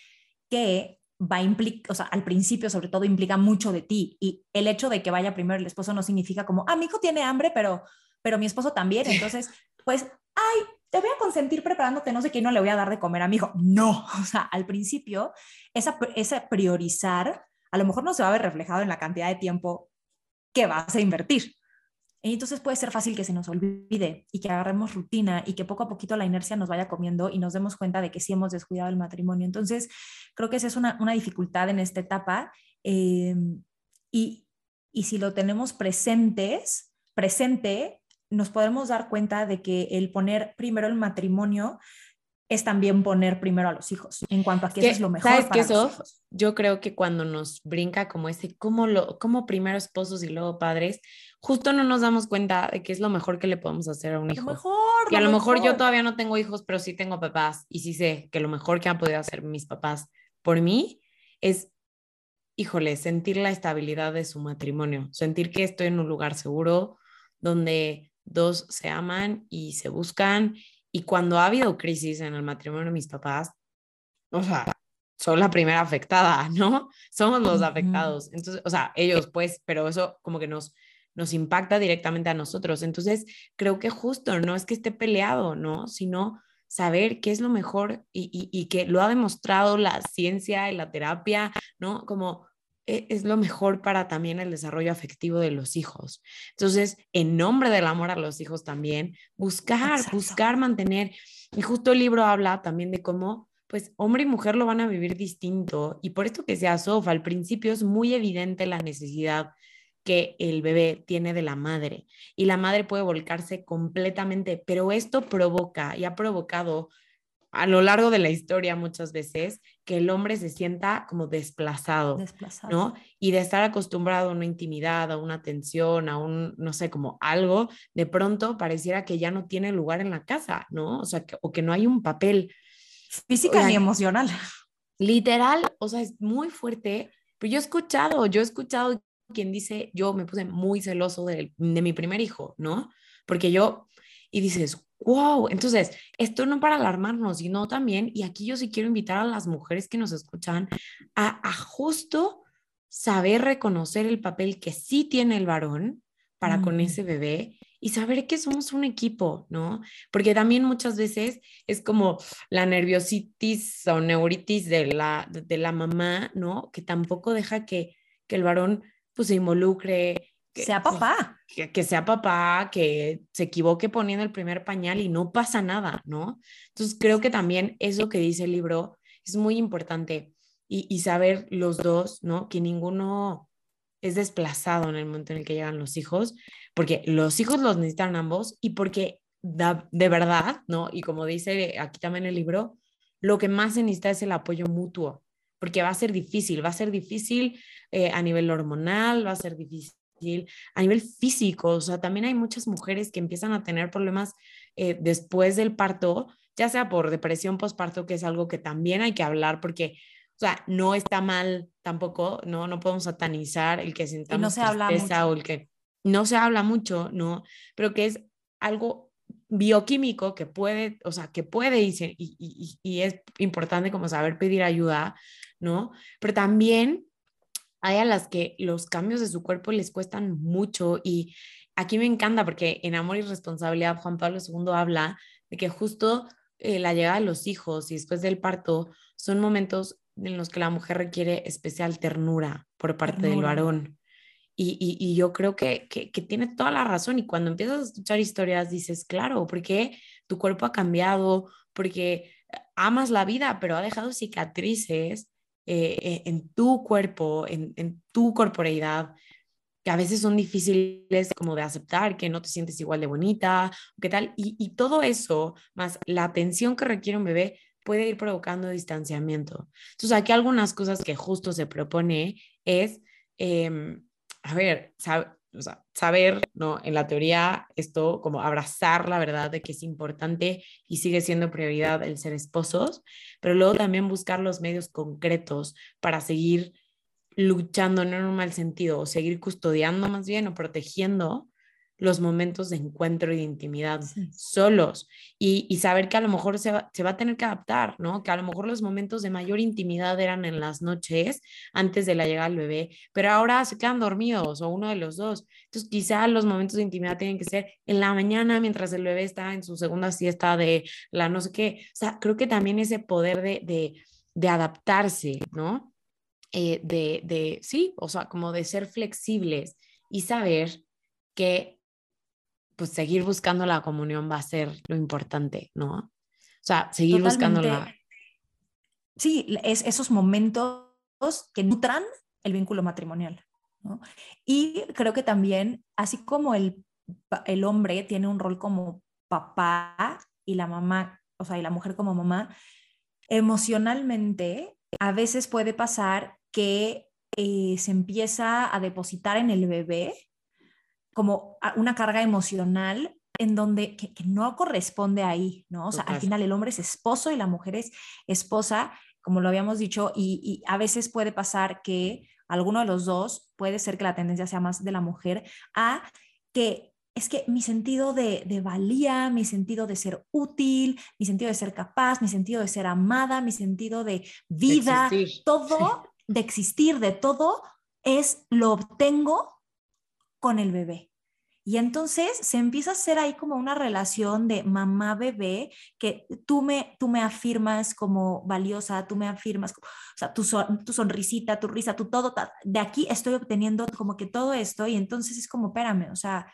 que va a implicar, o sea, al principio sobre todo implica mucho de ti y el hecho de que vaya primero el esposo no significa como, ah, mi hijo tiene hambre, pero, pero mi esposo también, entonces, pues, ay, te voy a consentir preparándote no sé qué, no le voy a dar de comer a mi hijo. No, <laughs> o sea, al principio, esa, esa priorizar a lo mejor no se va a ver reflejado en la cantidad de tiempo que vas a invertir. Y entonces puede ser fácil que se nos olvide y que agarremos rutina y que poco a poquito la inercia nos vaya comiendo y nos demos cuenta de que sí hemos descuidado el matrimonio. Entonces, creo que esa es una, una dificultad en esta etapa. Eh, y, y si lo tenemos presentes, presente, nos podemos dar cuenta de que el poner primero el matrimonio es también poner primero a los hijos, en cuanto a que, eso es lo mejor ¿sabes para que eso, los hijos. Yo creo que cuando nos brinca como ese, como, lo, como primero esposos y luego padres, justo no nos damos cuenta de que es lo mejor que le podemos hacer a un hijo. Lo mejor, y a lo, mejor. mejor yo todavía no tengo hijos, pero sí tengo papás y sí sé que lo mejor que han podido hacer mis papás por mí es, híjole, sentir la estabilidad de su matrimonio, sentir que estoy en un lugar seguro donde dos se aman y se buscan y cuando ha habido crisis en el matrimonio de mis papás, o sea, son la primera afectada, ¿no? <laughs> Somos los afectados. Entonces, o sea, ellos pues, pero eso como que nos, nos impacta directamente a nosotros. Entonces, creo que justo no es que esté peleado, ¿no? Sino saber qué es lo mejor y, que lo ha demostrado la ciencia y la terapia, ¿no? Como es lo mejor para también el desarrollo afectivo de los hijos. Entonces, en nombre del amor a los hijos también, buscar, buscar mantener. Y justo el libro habla también de cómo pues hombre y mujer lo van a vivir distinto. Y por esto que sea Sofa, al principio es muy evidente la necesidad que el bebé tiene de la madre y la madre puede volcarse completamente, pero esto provoca y ha provocado a lo largo de la historia muchas veces que el hombre se sienta como desplazado, desplazado, ¿no? Y de estar acostumbrado a una intimidad, a una atención, a un, no sé, como algo, de pronto pareciera que ya no tiene lugar en la casa, ¿no? O sea, que, o que no hay un papel Física ni emocional. Literal, o sea, es muy fuerte. Pero yo he escuchado, yo he escuchado quien dice, yo me puse muy celoso de, de mi primer hijo, ¿no? Porque yo, y dices, wow, entonces, esto no para alarmarnos, sino también, y aquí yo sí quiero invitar a las mujeres que nos escuchan a, a justo saber reconocer el papel que sí tiene el varón para con ese bebé y saber que somos un equipo, ¿no? Porque también muchas veces es como la nerviositis o neuritis de la, de la mamá, ¿no? Que tampoco deja que, que el varón pues se involucre. Que, sea pues, papá. Que, sea papá, que se equivoque poniendo el primer pañal y no pasa nada, ¿no? Entonces creo que también eso que dice el libro es muy importante y, y saber los dos, ¿no? Que ninguno es desplazado en el momento en el que llegan los hijos, porque los hijos los necesitan ambos y porque de verdad, ¿no? Y como dice aquí también el libro, lo que más se necesita es el apoyo mutuo, porque va a ser difícil, va a ser difícil eh, a nivel hormonal, va a ser difícil a nivel físico, o sea, también hay muchas mujeres que empiezan a tener problemas eh, después del parto, ya sea por depresión postparto, que es algo que también hay que hablar, porque o sea, no está mal tampoco, no, no podemos satanizar el que sintamos no se habla mucho. o el que no se habla mucho, no, pero que es algo bioquímico que puede, o sea, que puede y, y, y, es importante como saber pedir ayuda, ¿no? Pero también hay a las que los cambios de su cuerpo les cuestan mucho y aquí me encanta porque en Amor y Responsabilidad Juan Pablo II habla de que justo eh, la llegada de los hijos y después del parto son momentos en los que la mujer requiere especial ternura por parte del varón. Y, y, yo creo que, que, que, tiene toda la razón. Y cuando empiezas a escuchar historias, dices, claro, porque tu cuerpo ha cambiado, porque amas la vida, pero ha dejado cicatrices eh, eh, en tu cuerpo, en, tu corporeidad, que a veces son difíciles como de aceptar, que no te sientes igual de bonita, qué tal. Y, todo eso, más la atención que requiere un bebé, puede ir provocando distanciamiento. Entonces, aquí algunas cosas que justo se propone es, em, a ver, saber, ¿no? En la teoría, esto como abrazar la verdad de que es importante y sigue siendo prioridad el ser esposos, pero luego también buscar los medios concretos para seguir luchando, no en un mal sentido, o seguir custodiando más bien o protegiendo los momentos de encuentro y de intimidad solos y, saber que a lo mejor se va, se va, a tener que adaptar, ¿no? Que a lo mejor los momentos de mayor intimidad eran en las noches antes de la llegada del bebé, pero ahora se quedan dormidos o uno de los dos. Entonces quizá los momentos de intimidad tienen que ser en la mañana mientras el bebé está en su segunda siesta de la no sé qué. O sea, creo que también ese poder de, de, de adaptarse, ¿no? Eh, de, de, sí, o sea, como de ser flexibles y saber que pues seguir buscando la comunión va a ser lo importante, ¿no? O sea, seguir buscando la... Sí, es esos momentos que nutran el vínculo matrimonial, ¿no? Y creo que también, así como el, el hombre tiene un rol como papá y la mamá, o sea, y la mujer como mamá, emocionalmente a veces puede pasar que eh, se empieza a depositar en el bebé como una carga emocional en donde que, no corresponde ahí, ¿no? O sea, al final el hombre es esposo y la mujer es esposa, como lo habíamos dicho, y, a veces puede pasar que alguno de los dos, puede ser que la tendencia sea más de la mujer, a que es que mi sentido de, de, valía, mi sentido de ser útil, mi sentido de ser capaz, mi sentido de ser amada, mi sentido de vida, todo, de existir, de todo, es lo obtengo con el bebé. Y entonces se empieza a hacer ahí como una relación de mamá-bebé, que tú me, tú me afirmas como valiosa, tú me afirmas, o sea, tu, tu sonrisita, tu risa, tu todo, de aquí estoy obteniendo como que todo esto y entonces es como, espérame, o sea,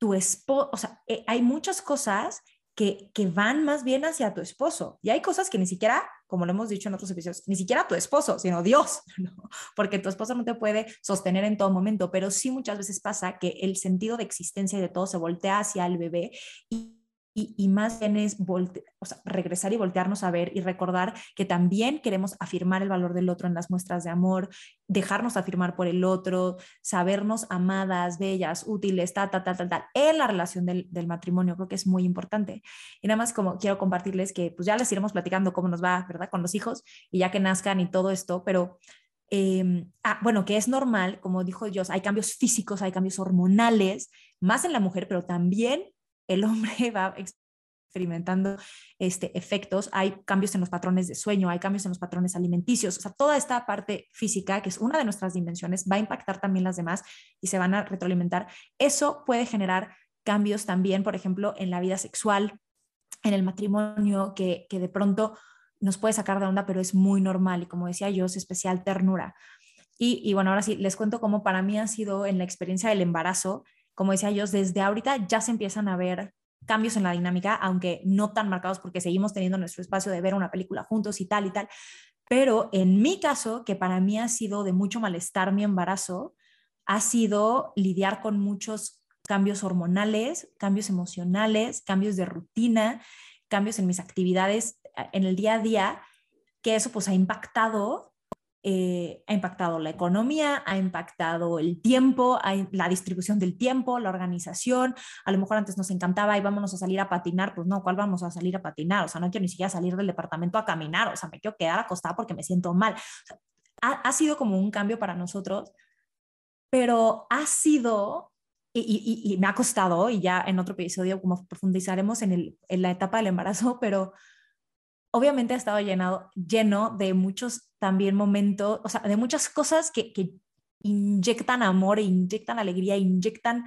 tu esposo, o sea, eh, hay muchas cosas que, van más bien hacia tu esposo. Y hay cosas que ni siquiera, como lo hemos dicho en otros episodios, ni siquiera tu esposo, sino Dios, <laughs> porque tu esposo no te puede sostener en todo momento, pero sí muchas veces pasa que el sentido de existencia de todo se voltea hacia el bebé y y, más bien es regresar y voltearnos a ver y recordar que también queremos afirmar el valor del otro en las muestras de amor, dejarnos afirmar por el otro, sabernos amadas, bellas, útiles, tal, tal, tal, tal, tal, en la relación del, matrimonio. Creo que es muy importante. Y nada más como quiero compartirles que pues ya les iremos platicando cómo nos va, ¿verdad? Con los hijos y ya que nazcan y todo esto, pero... Em, ah, bueno, que es normal, como dijo Dios, hay cambios físicos, hay cambios hormonales, más en la mujer, pero también el hombre <laughs> va experimentando este, efectos, hay cambios en los patrones de sueño, hay cambios en los patrones alimenticios, o sea, toda esta parte física, que es una de nuestras dimensiones, va a impactar también las demás y se van a retroalimentar. Eso puede generar cambios también, por ejemplo, en la vida sexual, en el matrimonio, que, que de pronto nos puede sacar de onda, pero es muy normal y como decía yo, es especial ternura. Y, y bueno, ahora sí, les cuento cómo para mí ha sido en la experiencia del embarazo, como decía yo, desde ahorita ya se empiezan a ver cambios en la dinámica, aunque no tan marcados porque seguimos teniendo nuestro espacio de ver una película juntos y tal y tal. Pero en mi caso, que para mí ha sido de mucho malestar mi embarazo, ha sido lidiar con muchos cambios hormonales, cambios emocionales, cambios de rutina, cambios en mis actividades en el día a día, que eso pues ha impactado eh, ha impactado la economía, ha impactado el tiempo, la distribución del tiempo, la organización. A lo mejor antes nos encantaba y vámonos a salir a patinar, pues no, ¿cuál vamos a salir a patinar? O sea, no quiero ni siquiera salir del departamento a caminar, o sea, me quiero quedar acostada porque me siento mal. ha, sido como un cambio para nosotros, pero ha sido y, me ha costado, y ya en otro episodio como profundizaremos en, el, en la etapa del embarazo, pero obviamente ha estado llenado, lleno de muchos también momentos, o sea, de muchas cosas que, que inyectan amor, inyectan alegría, inyectan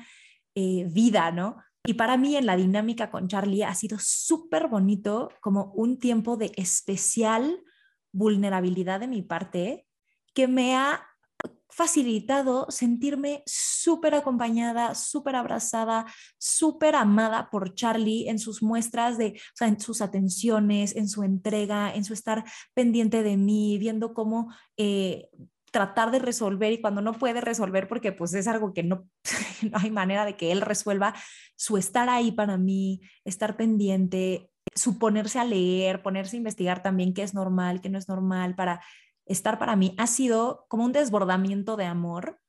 eh, vida, ¿no? Y para mí en la dinámica con Charlie ha sido súper bonito, como un tiempo de especial vulnerabilidad de mi parte, que me ha facilitado sentirme súper acompañada, súper abrazada, súper amada por Charlie en sus muestras de, o sea, en sus atenciones, en su entrega, en su estar pendiente de mí, viendo cómo eh, tratar de resolver y cuando no puede resolver porque pues es algo que no, <laughs> no hay manera de que él resuelva, su estar ahí para mí, estar pendiente, su ponerse a leer, ponerse a investigar también qué es normal, qué no es normal, para estar para mí ha sido como un desbordamiento de amor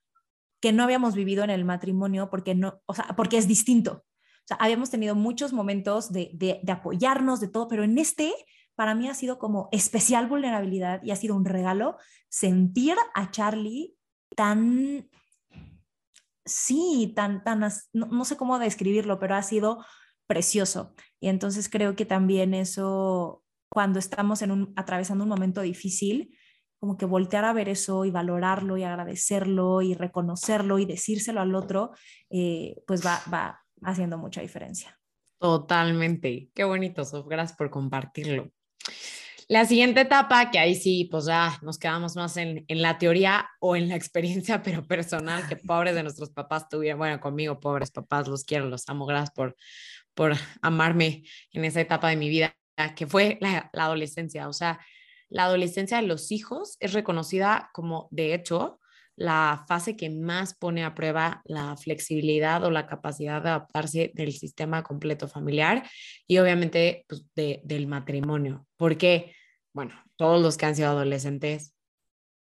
que no habíamos vivido en el matrimonio porque, no, o sea, porque es distinto. O sea, habíamos tenido muchos momentos de, de, de apoyarnos, de todo, pero en este para mí ha sido como especial vulnerabilidad y ha sido un regalo sentir a Charlie tan, sí, tan, tan, no, no, sé cómo describirlo, pero ha sido precioso. Y entonces creo que también eso, cuando estamos en un, atravesando un momento difícil, como que voltear a ver eso y valorarlo y agradecerlo y reconocerlo y decírselo al otro, eh, pues va, va haciendo mucha diferencia. Totalmente. Qué bonito, Sof. Gracias por compartirlo. La siguiente etapa, que ahí sí, pues ya nos quedamos más en, en, la teoría o en la experiencia, <laughs> pero personal, que pobres de nuestros papás tuvieron, bueno, conmigo, pobres papás, los quiero, los amo, gracias por, por amarme en esa etapa de mi vida, que fue la, la adolescencia. O sea, la adolescencia de los hijos es reconocida como, de hecho, la fase que más pone a prueba la flexibilidad o la capacidad de adaptarse del sistema completo familiar y obviamente pues, del matrimonio. Porque, bueno, todos los que han sido adolescentes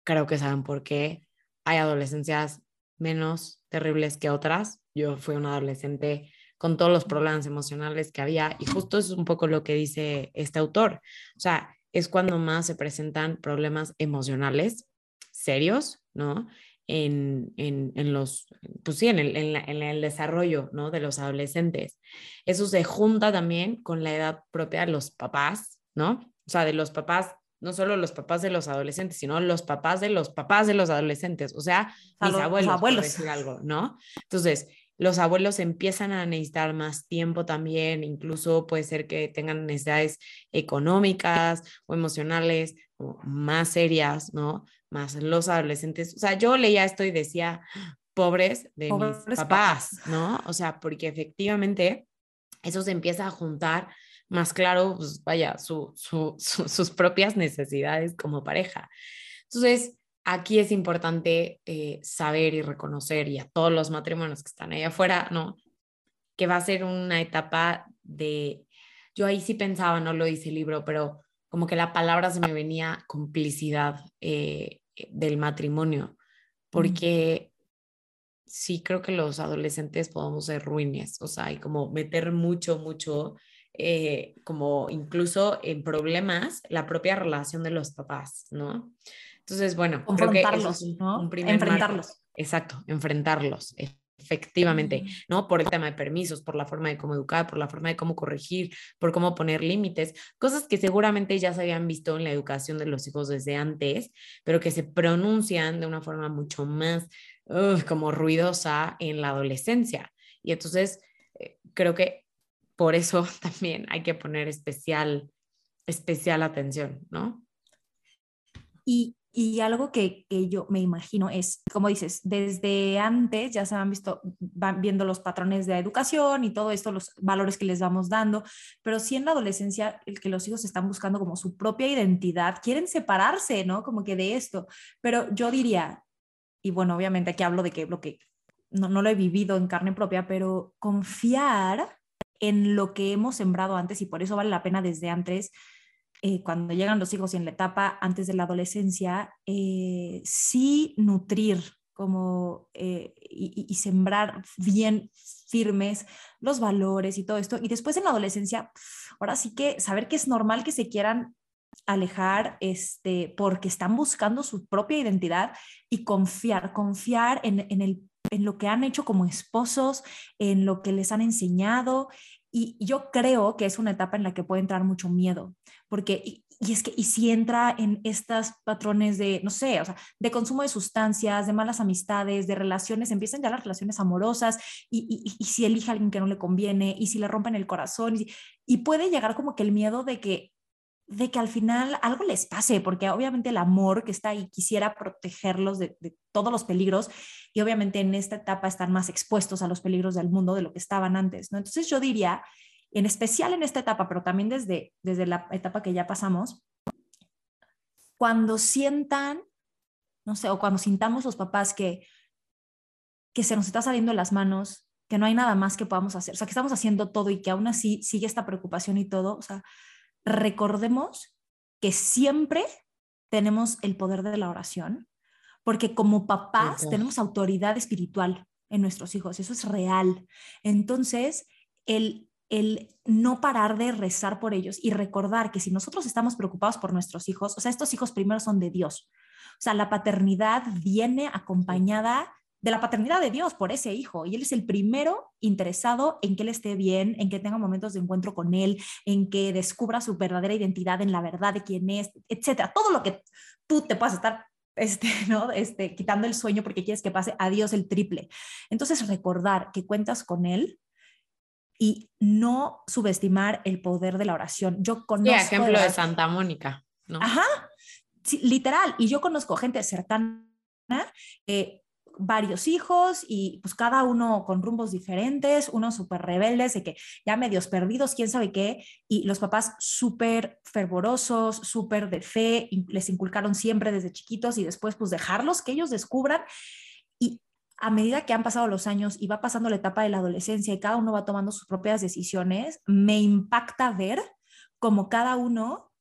creo que saben por qué hay adolescencias menos terribles que otras. Yo fui una adolescente con todos los problemas emocionales que había y justo es un poco lo que dice este autor. O sea, es cuando más se presentan problemas emocionales serios, ¿no? En, en, los, pues sí, en el, en, el, desarrollo, ¿no? De los adolescentes. Eso se junta también con la edad propia de los papás, ¿no? O sea, de los papás, no solo los papás de los adolescentes, sino los papás de los papás de los adolescentes, o sea, mis abuelos, abuelos. Por decir algo, ¿no? Entonces, los abuelos empiezan a necesitar más tiempo también, incluso puede ser que tengan necesidades económicas o emocionales o más serias, ¿no? Más los adolescentes. O sea, yo leía esto y decía, pobres de mis papás, ¿no? O sea, porque efectivamente eso se empieza a juntar más claro, pues vaya, sus propias necesidades como pareja. Entonces, aquí es importante eh, saber y reconocer, y a todos los matrimonios que están ahí afuera, ¿no? Que va a ser una etapa de, yo ahí sí pensaba, no lo dice el libro, pero como que la palabra se me venía complicidad eh, del matrimonio, porque sí creo que los adolescentes podemos ser ruines, o sea, y como meter mucho, mucho, eh, como incluso en problemas la propia relación de los papás, ¿no? Entonces, bueno, creo que es un, primer enfrentarlos. Exacto, enfrentarlos, efectivamente, ¿no? Por el tema de permisos, por la forma de cómo educar, por la forma de cómo corregir, por cómo poner límites, cosas que seguramente ya se habían visto en la educación de los hijos desde antes, pero que se pronuncian de una forma mucho más como ruidosa en la adolescencia. Y entonces, eh, creo que por eso <laughs> también hay que poner especial, especial atención, ¿no? Y y algo que, yo me imagino es, como dices, desde antes ya se han visto, van viendo los patrones de educación y todo esto, los valores que les vamos dando, pero sí en la adolescencia, el que los hijos están buscando como su propia identidad, quieren separarse, ¿no? Como que de esto. Pero yo diría, y bueno, obviamente aquí hablo de que lo que no, no lo he vivido en carne propia, pero confiar en lo que hemos sembrado antes y por eso vale la pena desde antes eh, cuando llegan los hijos y en la etapa antes de la adolescencia, eh, sí nutrir como eh, y, sembrar bien firmes los valores y todo esto. Y después en la adolescencia, ahora sí que saber que es normal que se quieran alejar este, porque están buscando su propia identidad y confiar, confiar en, en, el, en lo que han hecho como esposos, en lo que les han enseñado y yo creo que es una etapa en la que puede entrar mucho miedo, porque, y, es que, y si entra en estos patrones de, no sé, o sea, de consumo de sustancias, de malas amistades, de relaciones, empiezan ya las relaciones amorosas, y, y, si elige a alguien que no le conviene, y si le rompen el corazón, y puede llegar como que el miedo de que de que al final algo les pase, porque obviamente el amor que está ahí quisiera protegerlos de, todos los peligros y obviamente en esta etapa están más expuestos a los peligros del mundo de lo que estaban antes, ¿no? Entonces yo diría, en especial en esta etapa, pero también desde, desde la etapa que ya pasamos, cuando sientan, no sé, o cuando sintamos los papás que, que se nos está saliendo de las manos, que no hay nada más que podamos hacer, o sea, que estamos haciendo todo y que aún así sigue esta preocupación y todo, o sea, recordemos que siempre tenemos el poder de la oración, porque como papás tenemos autoridad espiritual en nuestros hijos, eso es real. Entonces, el, el no parar de rezar por ellos y recordar que si nosotros estamos preocupados por nuestros hijos, o sea, estos hijos primero son de Dios. O sea, la paternidad viene acompañada de la paternidad de Dios por ese hijo. Y Él es el primero interesado en que Él esté bien, en que tenga momentos de encuentro con Él, en que descubra su verdadera identidad en la verdad de quién es, etcétera. Todo lo que tú te puedas estar este, <laughs> ¿no? este, quitando el sueño porque quieres que pase a Dios el triple. Entonces, recordar que cuentas con Él y no subestimar el poder de la oración. Yo conozco... Sí, ejemplo de, Santa Mónica, ¿no? Ajá, literal. Y yo conozco gente cercana eh, varios hijos y pues cada uno con rumbos diferentes, unos súper rebeldes, de que ya medios perdidos, quién sabe qué, y los papás súper fervorosos, súper de fe, les inculcaron siempre desde chiquitos y después pues dejarlos que ellos descubran. Y a medida que han pasado los años y va pasando la etapa de la adolescencia y cada uno va tomando sus propias decisiones, me impacta ver cómo cada uno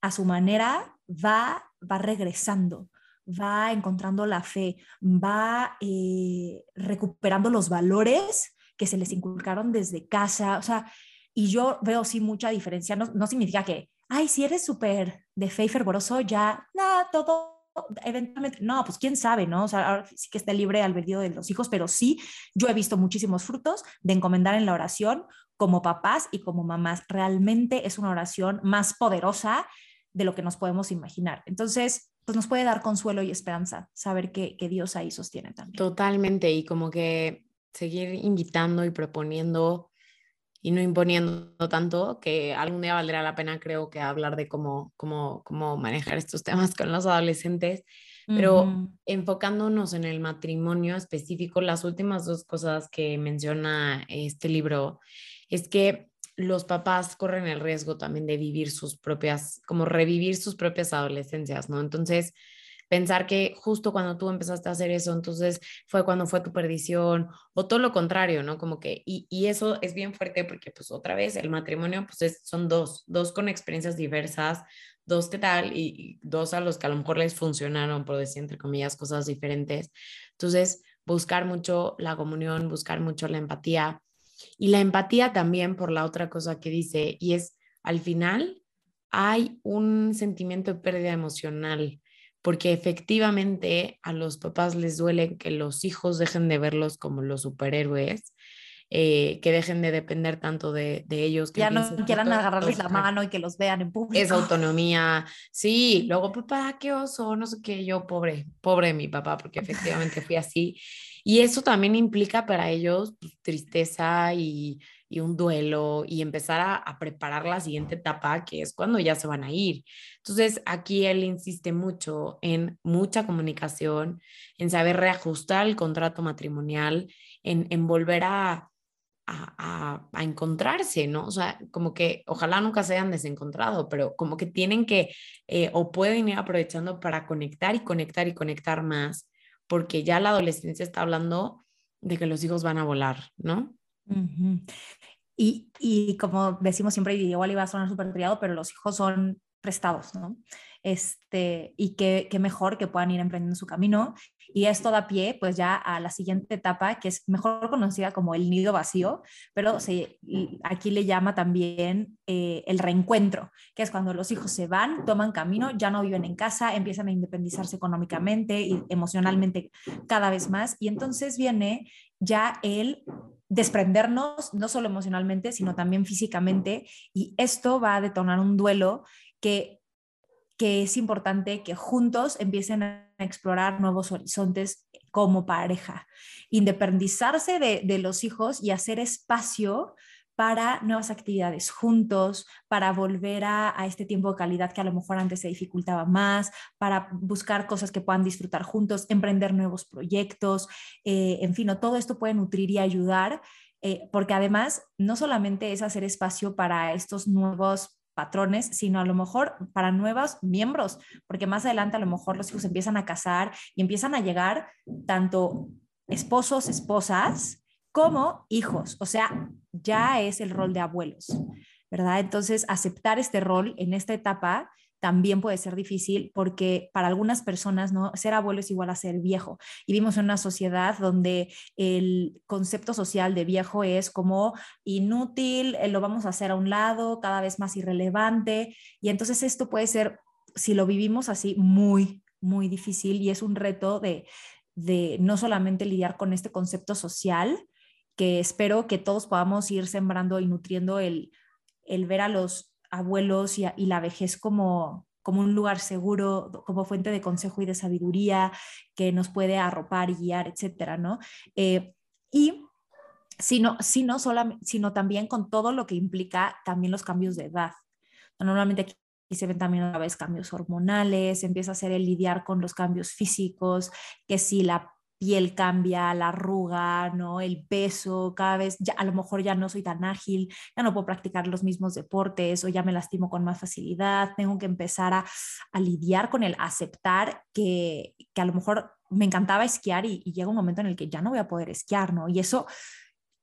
a su manera va, va regresando va encontrando la fe, va eh, recuperando los valores que se les inculcaron desde casa, o sea, y yo veo sí mucha diferencia, no, no significa que, ay, si eres súper de fe y fervoroso, ya, no, todo, eventualmente, no, pues quién sabe, ¿no? O sea, ahora sí que está libre albedrío de los hijos, pero sí, yo he visto muchísimos frutos de encomendar en la oración como papás y como mamás. Realmente es una oración más poderosa de lo que nos podemos imaginar. Entonces, pues nos puede dar consuelo y esperanza saber que, Dios ahí sostiene también. Totalmente, y como que seguir invitando y proponiendo y no imponiendo tanto, que algún día valdrá la pena, creo que hablar de cómo, cómo, cómo manejar estos temas con los adolescentes, pero enfocándonos en el matrimonio específico, las últimas dos cosas que menciona este libro es que los papás corren el riesgo también de vivir sus propias, como revivir sus propias adolescencias, ¿no? Entonces, pensar que justo cuando tú empezaste a hacer eso, entonces fue cuando fue tu perdición, o todo lo contrario, ¿no? Como que, y, y eso es bien fuerte porque pues otra vez el matrimonio pues son dos, dos con experiencias diversas, dos que tal y, dos a los que a lo mejor les funcionaron, por decir entre comillas, cosas diferentes. Entonces, buscar mucho la comunión, buscar mucho la empatía. Y la empatía también por la otra cosa que dice, y es, al final hay un sentimiento de pérdida emocional porque efectivamente a los papás les duele que los hijos dejen de verlos como los superhéroes, eh, que dejen de depender tanto de, ellos. Que ya no quieran agarrarles la mano y que los vean en público. Esa autonomía, sí, luego papá, qué oso, no sé qué, yo pobre, pobre mi papá, porque efectivamente fui así. Y eso también implica para ellos pues, tristeza y, un duelo y empezar a, preparar la siguiente etapa, que es cuando ya se van a ir. Entonces, aquí él insiste mucho en mucha comunicación, en saber reajustar el contrato matrimonial, en, volver a, a, a, encontrarse, ¿no? O sea, como que ojalá nunca se hayan desencontrado, pero como que tienen que eh, o pueden ir aprovechando para conectar y conectar y conectar más, porque ya la adolescencia está hablando de que los hijos van a volar, ¿no? y, y, como decimos siempre, igual iba a sonar súper triado, pero los hijos son prestados, ¿no? Este, y qué, qué mejor que puedan ir emprendiendo su camino. Y esto da pie, pues ya a la siguiente etapa, que es mejor conocida como el nido vacío, pero se, aquí le llama también eh, el reencuentro, que es cuando los hijos se van, toman camino, ya no viven en casa, empiezan a independizarse económicamente y emocionalmente cada vez más. Y entonces viene ya el desprendernos, no solo emocionalmente, sino también físicamente, y esto va a detonar un duelo que, que es importante que juntos empiecen a explorar nuevos horizontes como pareja, independizarse de, de los hijos y hacer espacio para nuevas actividades juntos, para volver a, este tiempo de calidad que a lo mejor antes se dificultaba más, para buscar cosas que puedan disfrutar juntos, emprender nuevos proyectos, eh, en fin, todo esto puede nutrir y ayudar, eh, porque además no solamente es hacer espacio para estos nuevos patrones, sino a lo mejor para nuevos miembros, porque más adelante a lo mejor los hijos empiezan a casar y empiezan a llegar tanto esposos, esposas, como hijos, o sea, ya es el rol de abuelos, ¿verdad? Entonces, aceptar este rol en esta etapa también puede ser difícil porque para algunas personas no ser abuelo es igual a ser viejo. Y vivimos en una sociedad donde el concepto social de viejo es como inútil, eh, lo vamos a hacer a un lado, cada vez más irrelevante. Y entonces esto puede ser si lo vivimos así muy muy difícil y es un reto de de no solamente lidiar con este concepto social, que espero que todos podamos ir sembrando y nutriendo el, el ver a los abuelos y, y la vejez como, un lugar seguro, como fuente de consejo y de sabiduría que nos puede arropar y guiar, etcétera, ¿no? Eh, y sino, sino, sino también con todo lo que implica también los cambios de edad. Normalmente aquí se ven también a veces cambios hormonales, empieza a ser el lidiar con los cambios físicos, que si la piel cambia, la arruga, ¿no? El peso, cada vez, ya, a lo mejor ya no soy tan ágil, ya no puedo practicar los mismos deportes o ya me lastimo con más facilidad, tengo que empezar a, lidiar con el aceptar que, que, a lo mejor me encantaba esquiar y, y, llega un momento en el que ya no voy a poder esquiar, ¿no? Y eso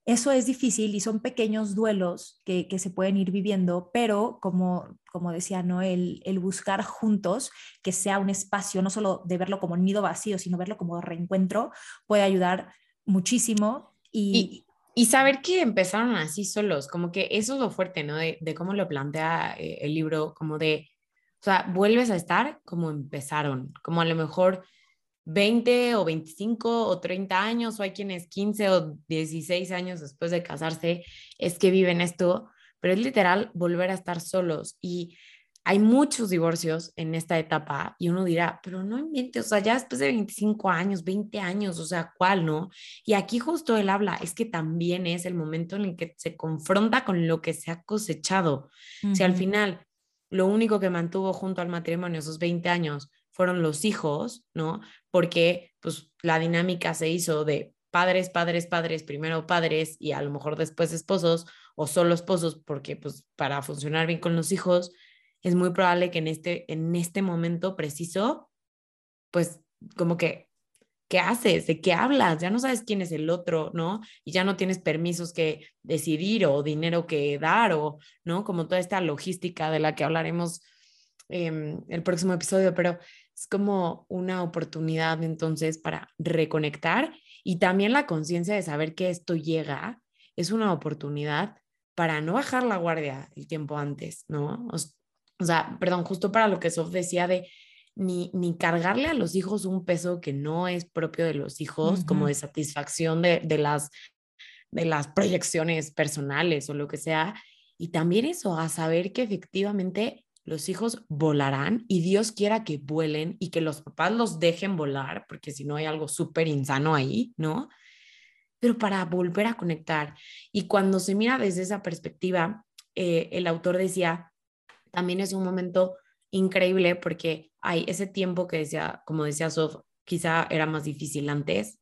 eso es difícil y son pequeños duelos que, se pueden ir viviendo, pero como, como decía, ¿no? El, buscar juntos que sea un espacio, no solo de verlo como nido vacío, sino verlo como reencuentro, puede ayudar muchísimo. Y, y, saber que empezaron así solos, como que eso es lo fuerte, ¿no? De, de cómo lo plantea eh, el libro, como de, o sea, vuelves a estar como empezaron, como a lo mejor 20 o 25 o 30 años, o hay quienes 15 o 16 años después de casarse, es que viven esto, pero es literal volver a estar solos. Y hay muchos divorcios en esta etapa y uno dirá, pero no inventes, o sea, ya después de 25 años, 20 años, o sea, ¿cuál no? Y aquí justo él habla, es que también es el momento en el que se confronta con lo que se ha cosechado. Si al final lo único que mantuvo junto al matrimonio esos 20 años fueron los hijos, ¿no? Porque pues la dinámica se hizo de padres, padres, padres, primero padres y a lo mejor después esposos o solo esposos, porque pues para funcionar bien con los hijos, es muy probable que en este, en este momento preciso, pues como que, ¿qué haces? ¿De qué hablas? Ya no sabes quién es el otro, ¿no? Y ya no tienes permisos que decidir o dinero que dar o, ¿no? Como toda esta logística de la que hablaremos en el próximo episodio, pero es como una oportunidad entonces para reconectar y también la conciencia de saber que esto llega es una oportunidad para no bajar la guardia el tiempo antes, ¿no? o sea, perdón, justo para lo que Sof decía de ni, ni cargarle a los hijos un peso que no es propio de los hijos, como de satisfacción de, de, las, de las proyecciones personales o lo que sea. Y también eso, a saber que efectivamente los hijos volarán y Dios quiera que vuelen y que los papás los dejen volar, porque si no hay algo súper insano ahí, ¿no? Pero para volver a conectar. Y cuando se mira desde esa perspectiva, eh, el autor decía, también es un momento increíble porque hay ese tiempo que decía, como decía Sof, quizá era más difícil antes,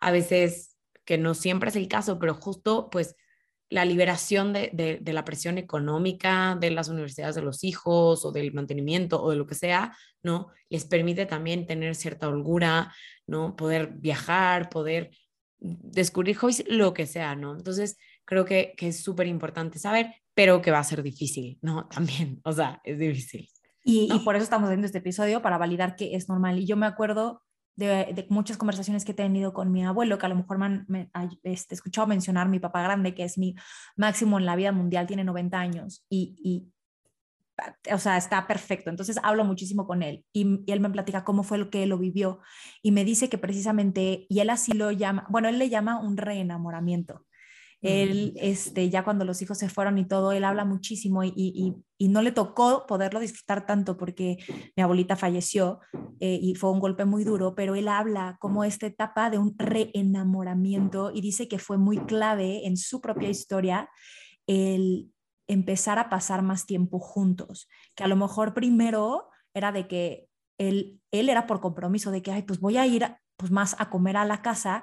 a veces que no siempre es el caso, pero justo pues la liberación de, la presión económica de las universidades de los hijos o del mantenimiento o de lo que sea, ¿no? Les permite también tener cierta holgura, ¿no? Poder viajar, poder descubrir hobbies, lo que sea, ¿no? Entonces, creo que, que es súper importante saber pero que va a ser difícil, ¿no? <laughs> También, o sea, es difícil. Y, por eso estamos haciendo este episodio, para validar que es normal. Y yo me acuerdo de, muchas conversaciones que he tenido con mi abuelo, que a lo mejor me, ha este, escuchado mencionar mi papá grande, que es mi máximo en la vida mundial, tiene 90 años y, y o sea, está perfecto. Entonces hablo muchísimo con él y, él me platica cómo fue lo que lo vivió y me dice que precisamente, y él así lo llama, bueno, él le llama un reenamoramiento. Él, este, ya cuando los hijos se fueron y todo, él habla muchísimo y, y, y no le tocó poderlo disfrutar tanto porque mi abuelita falleció eh, y fue un golpe muy duro, pero él habla como esta etapa de un reenamoramiento y dice que fue muy clave en su propia historia el empezar a pasar más tiempo juntos, que a lo mejor primero era de que él, él era por compromiso de que, ay, pues voy a ir pues más a comer a la casa,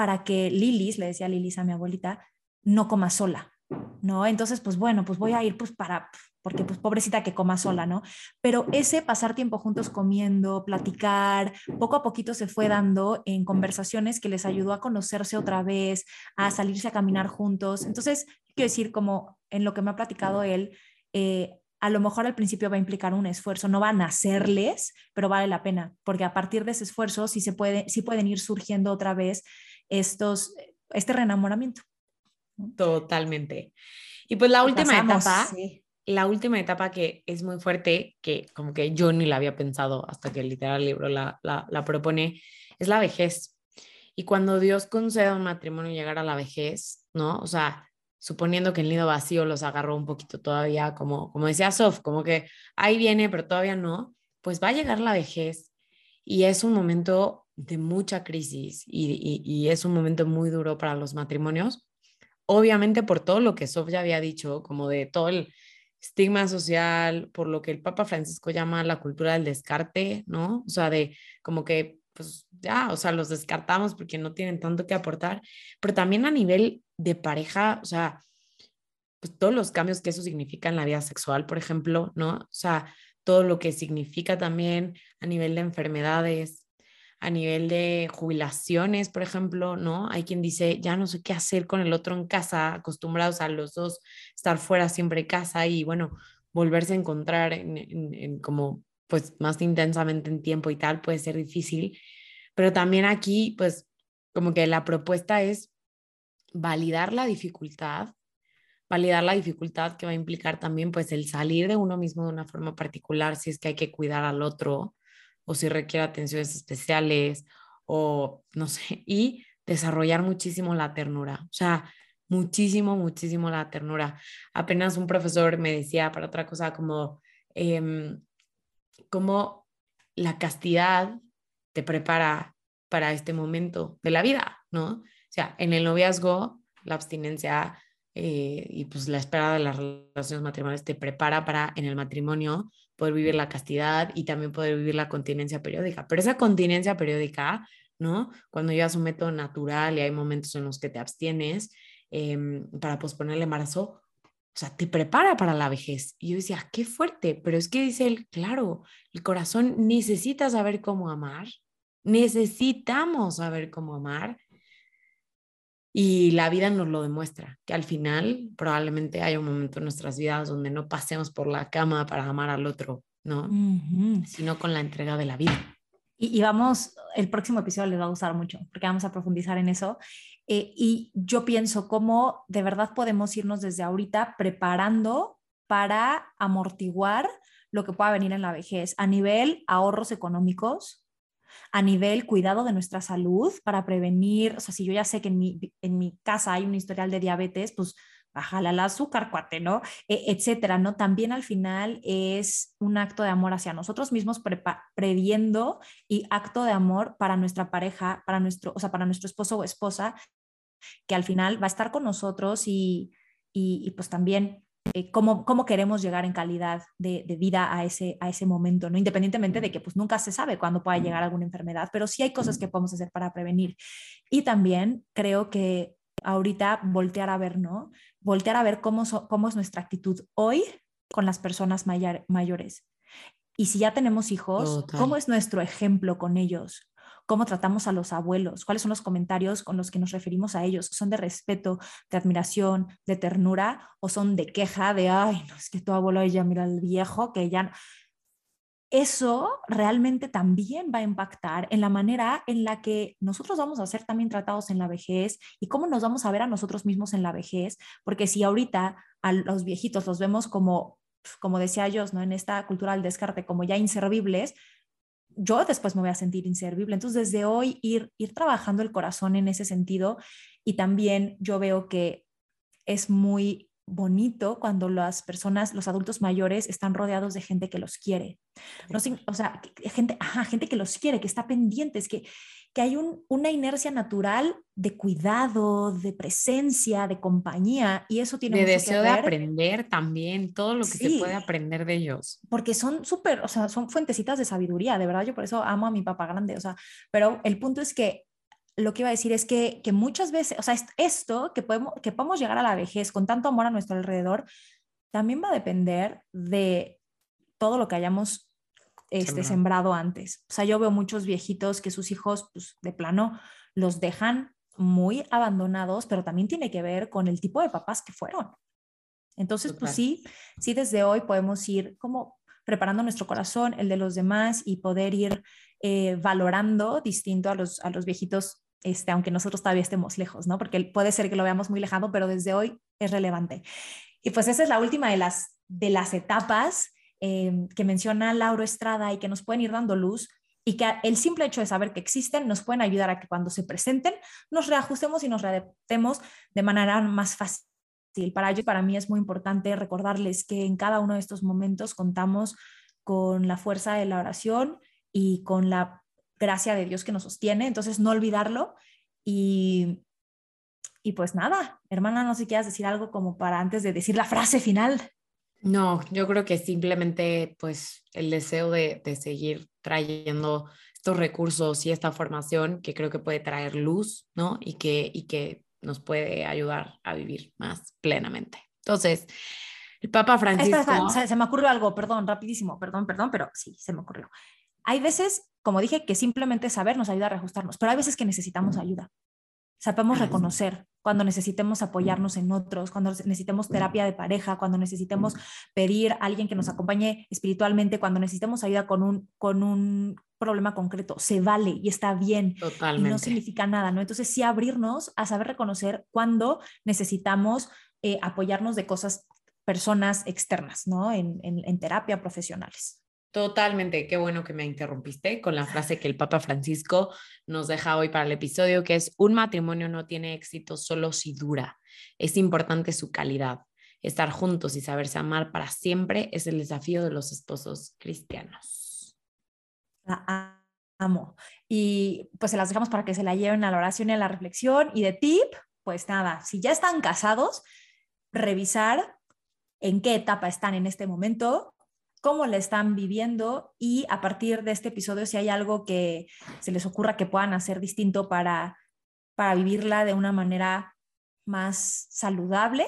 para que Lilis, le decía Lilis a mi abuelita, no coma sola, ¿no? Entonces, pues bueno, pues voy a ir pues para, porque pues pobrecita que coma sola, ¿no? Pero ese pasar tiempo juntos comiendo, platicar, poco a poquito se fue dando en conversaciones que les ayudó a conocerse otra vez, a salirse a caminar juntos. Entonces, quiero decir, como en lo que me ha platicado él, eh, a lo mejor al principio va a implicar un esfuerzo, no van a hacerles, pero vale la pena, porque a partir de ese esfuerzo sí, se puede, sí pueden ir surgiendo otra vez estos, este reenamoramiento. Totalmente. Y pues la última etapa, la última etapa que es muy fuerte, que como que yo ni la había pensado hasta que el literal libro la, la, propone, es la vejez. Y cuando Dios concede a un matrimonio llegar a la vejez, ¿no? O sea, suponiendo que el nido vacío los agarró un poquito todavía, como, como decía Sof, como que ahí viene, pero todavía no, pues va a llegar la vejez y es un momento de mucha crisis y, es un momento muy duro para los matrimonios, obviamente por todo lo que Sof ya había dicho, como de todo el estigma social, por lo que el Papa Francisco llama la cultura del descarte, ¿no? O sea, de como que, pues ya, o sea, los descartamos porque no tienen tanto que aportar, pero también a nivel de pareja, o sea, pues todos los cambios que eso significa en la vida sexual, por ejemplo, ¿no? O sea, todo lo que significa también a nivel de enfermedades, a nivel de jubilaciones, por ejemplo, ¿no? Hay quien dice, ya no sé qué hacer con el otro en casa, acostumbrados a los dos estar fuera siempre de casa y bueno, volverse a encontrar en, como pues más intensamente en tiempo y tal puede ser difícil, pero también aquí pues como que la propuesta es validar la dificultad, validar la dificultad que va a implicar también pues el salir de uno mismo de una forma particular si es que hay que cuidar al otro, o si requiere atenciones especiales o no sé, y desarrollar muchísimo la ternura, o sea, muchísimo, muchísimo la ternura. Apenas un profesor me decía para otra cosa como em, cómo la castidad te prepara para este momento de la vida, ¿no? O sea, en el noviazgo, la abstinencia eh, y pues la espera de las relaciones matrimoniales te prepara para en el matrimonio poder vivir la castidad y también poder vivir la continencia periódica. Pero esa continencia periódica, ¿no? Cuando llevas un método natural y hay momentos en los que te abstienes em, para posponer el embarazo, o sea, te prepara para la vejez. Y yo decía, qué fuerte, pero es que dice él, claro, el corazón necesita saber cómo amar, necesitamos saber cómo amar y la vida nos lo demuestra, que al final probablemente haya un momento en nuestras vidas donde no pasemos por la cama para amar al otro, ¿no? Sino con la entrega de la vida. Y, vamos, el próximo episodio les va a gustar mucho, porque vamos a profundizar en eso. Eh, y yo pienso cómo de verdad podemos irnos desde ahorita preparando para amortiguar lo que pueda venir en la vejez a nivel ahorros económicos, a nivel cuidado de nuestra salud para prevenir, o sea, si yo ya sé que en mi, en mi casa hay un historial de diabetes, pues bájale al azúcar, cuate, ¿no? E, etcétera, ¿no? También al final es un acto de amor hacia nosotros mismos, previendo y acto de amor para nuestra pareja, para nuestro, o sea, para nuestro esposo o esposa, que al final va a estar con nosotros y, y pues también eh, cómo, queremos llegar en calidad de, vida a ese, a ese momento, ¿no? Independientemente de que pues nunca se sabe cuándo pueda llegar alguna enfermedad, pero sí hay cosas que podemos hacer para prevenir. Y también creo que ahorita voltear a ver, ¿no? Voltear a ver cómo, cómo es nuestra actitud hoy con las personas mayores. Y si ya tenemos hijos, ¿cómo es nuestro ejemplo con ellos? Cómo tratamos a los abuelos, cuáles son los comentarios con los que nos referimos a ellos, son de respeto, de admiración, de ternura o son de queja, de, ay, no, es que tu abuelo ya mira al viejo, que ya... Eso realmente también va a impactar en la manera en la que nosotros vamos a ser también tratados en la vejez y cómo nos vamos a ver a nosotros mismos en la vejez, porque si ahorita a los viejitos los vemos como como decía yo, ¿no? en esta cultura del descarte, como ya inservibles, yo después me voy a sentir inservible. Entonces, desde hoy ir, ir trabajando el corazón en ese sentido y también yo veo que es muy bonito cuando las personas, los adultos mayores están rodeados de gente que los quiere. No, o sea, gente, gente que los quiere, que está pendiente, es que que hay una inercia natural de cuidado, de presencia, de compañía, y eso tiene de deseo de aprender también, todo lo que se puede aprender de ellos. Porque son súper, o sea, son fuentecitas de sabiduría, de verdad, yo por eso amo a mi papá grande, o sea, pero el punto es que lo que iba a decir es que, que muchas veces, o sea, esto, que podemos, que podemos llegar a la vejez con tanto amor a nuestro alrededor, también va a depender de todo lo que hayamos este, sembrado antes. O sea, yo veo muchos viejitos que sus hijos, pues, de plano, los dejan muy abandonados, pero también tiene que ver con el tipo de papás que fueron. Entonces, pues sí, sí, desde hoy podemos ir como preparando nuestro corazón, el de los demás y poder ir eh, valorando distinto a los, a los viejitos, este, aunque nosotros todavía estemos lejos, ¿no? Porque puede ser que lo veamos muy lejano, pero desde hoy es relevante. Y pues esa es la última de las, de las etapas Em, que menciona Lauro Estrada y que nos pueden ir dando luz y que el simple hecho de saber que existen nos pueden ayudar a que cuando se presenten nos reajustemos y nos readaptemos de manera más fácil. Para ello, para mí es muy importante recordarles que en cada uno de estos momentos contamos con la fuerza de la oración y con la gracia de Dios que nos sostiene, entonces no olvidarlo y, y pues nada, hermana, no sé si quieras decir algo como para antes de decir la frase final. No, yo creo que simplemente pues el deseo de, seguir trayendo estos recursos y esta formación que creo que puede traer luz, ¿no? Y que, y que nos puede ayudar a vivir más plenamente. Entonces, el Papa Francisco... se, me ocurrió algo, perdón, rapidísimo, perdón, perdón, pero sí, se me ocurrió. Hay veces, como dije, que simplemente saber nos ayuda a reajustarnos, pero hay veces que necesitamos ayuda. Sabemos reconocer cuando necesitemos apoyarnos en otros, cuando necesitemos terapia de pareja, cuando necesitemos pedir a alguien que nos acompañe espiritualmente, cuando necesitemos ayuda con un, con un problema concreto. Se vale y está bien. Totalmente. Y no significa nada, ¿no? Entonces sí abrirnos a saber reconocer cuando necesitamos eh, apoyarnos de cosas, personas externas, ¿no? En, en, en terapia profesionales. Totalmente, qué bueno que me interrumpiste con la frase que el Papa Francisco nos deja hoy para el episodio, que es, un matrimonio no tiene éxito solo si dura, es importante su calidad. estar juntos y saberse amar para siempre es el desafío de los esposos cristianos. La amo. Y pues se las dejamos para que se la lleven a la oración y a la reflexión. Y de tip, pues nada, si ya están casados, revisar en qué etapa están en este momento, cómo la están viviendo y a partir de este episodio si hay algo que se les ocurra que puedan hacer distinto para, para vivirla de una manera más saludable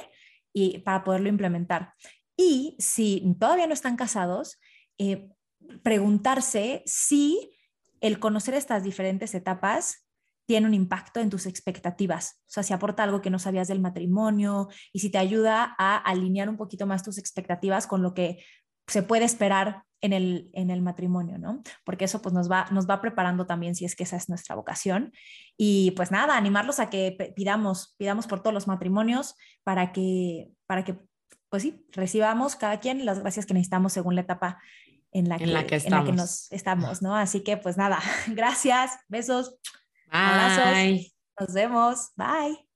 y para poderlo implementar. Y si todavía no están casados, eh, preguntarse si el conocer estas diferentes etapas tiene un impacto en tus expectativas. O sea, si aporta algo que no sabías del matrimonio y si te ayuda a alinear un poquito más tus expectativas con lo que se puede esperar en el, en el matrimonio, ¿no? Porque eso pues nos va, nos va preparando también si es que esa es nuestra vocación. Y pues nada, animarlos a que pidamos, pidamos por todos los matrimonios para que, para que pues sí, recibamos cada quien las gracias que necesitamos según la etapa en la que, en la que, estamos. En la que nos estamos, ¿no? Así que pues nada, <laughs> gracias, besos, abrazos, nos vemos, bye.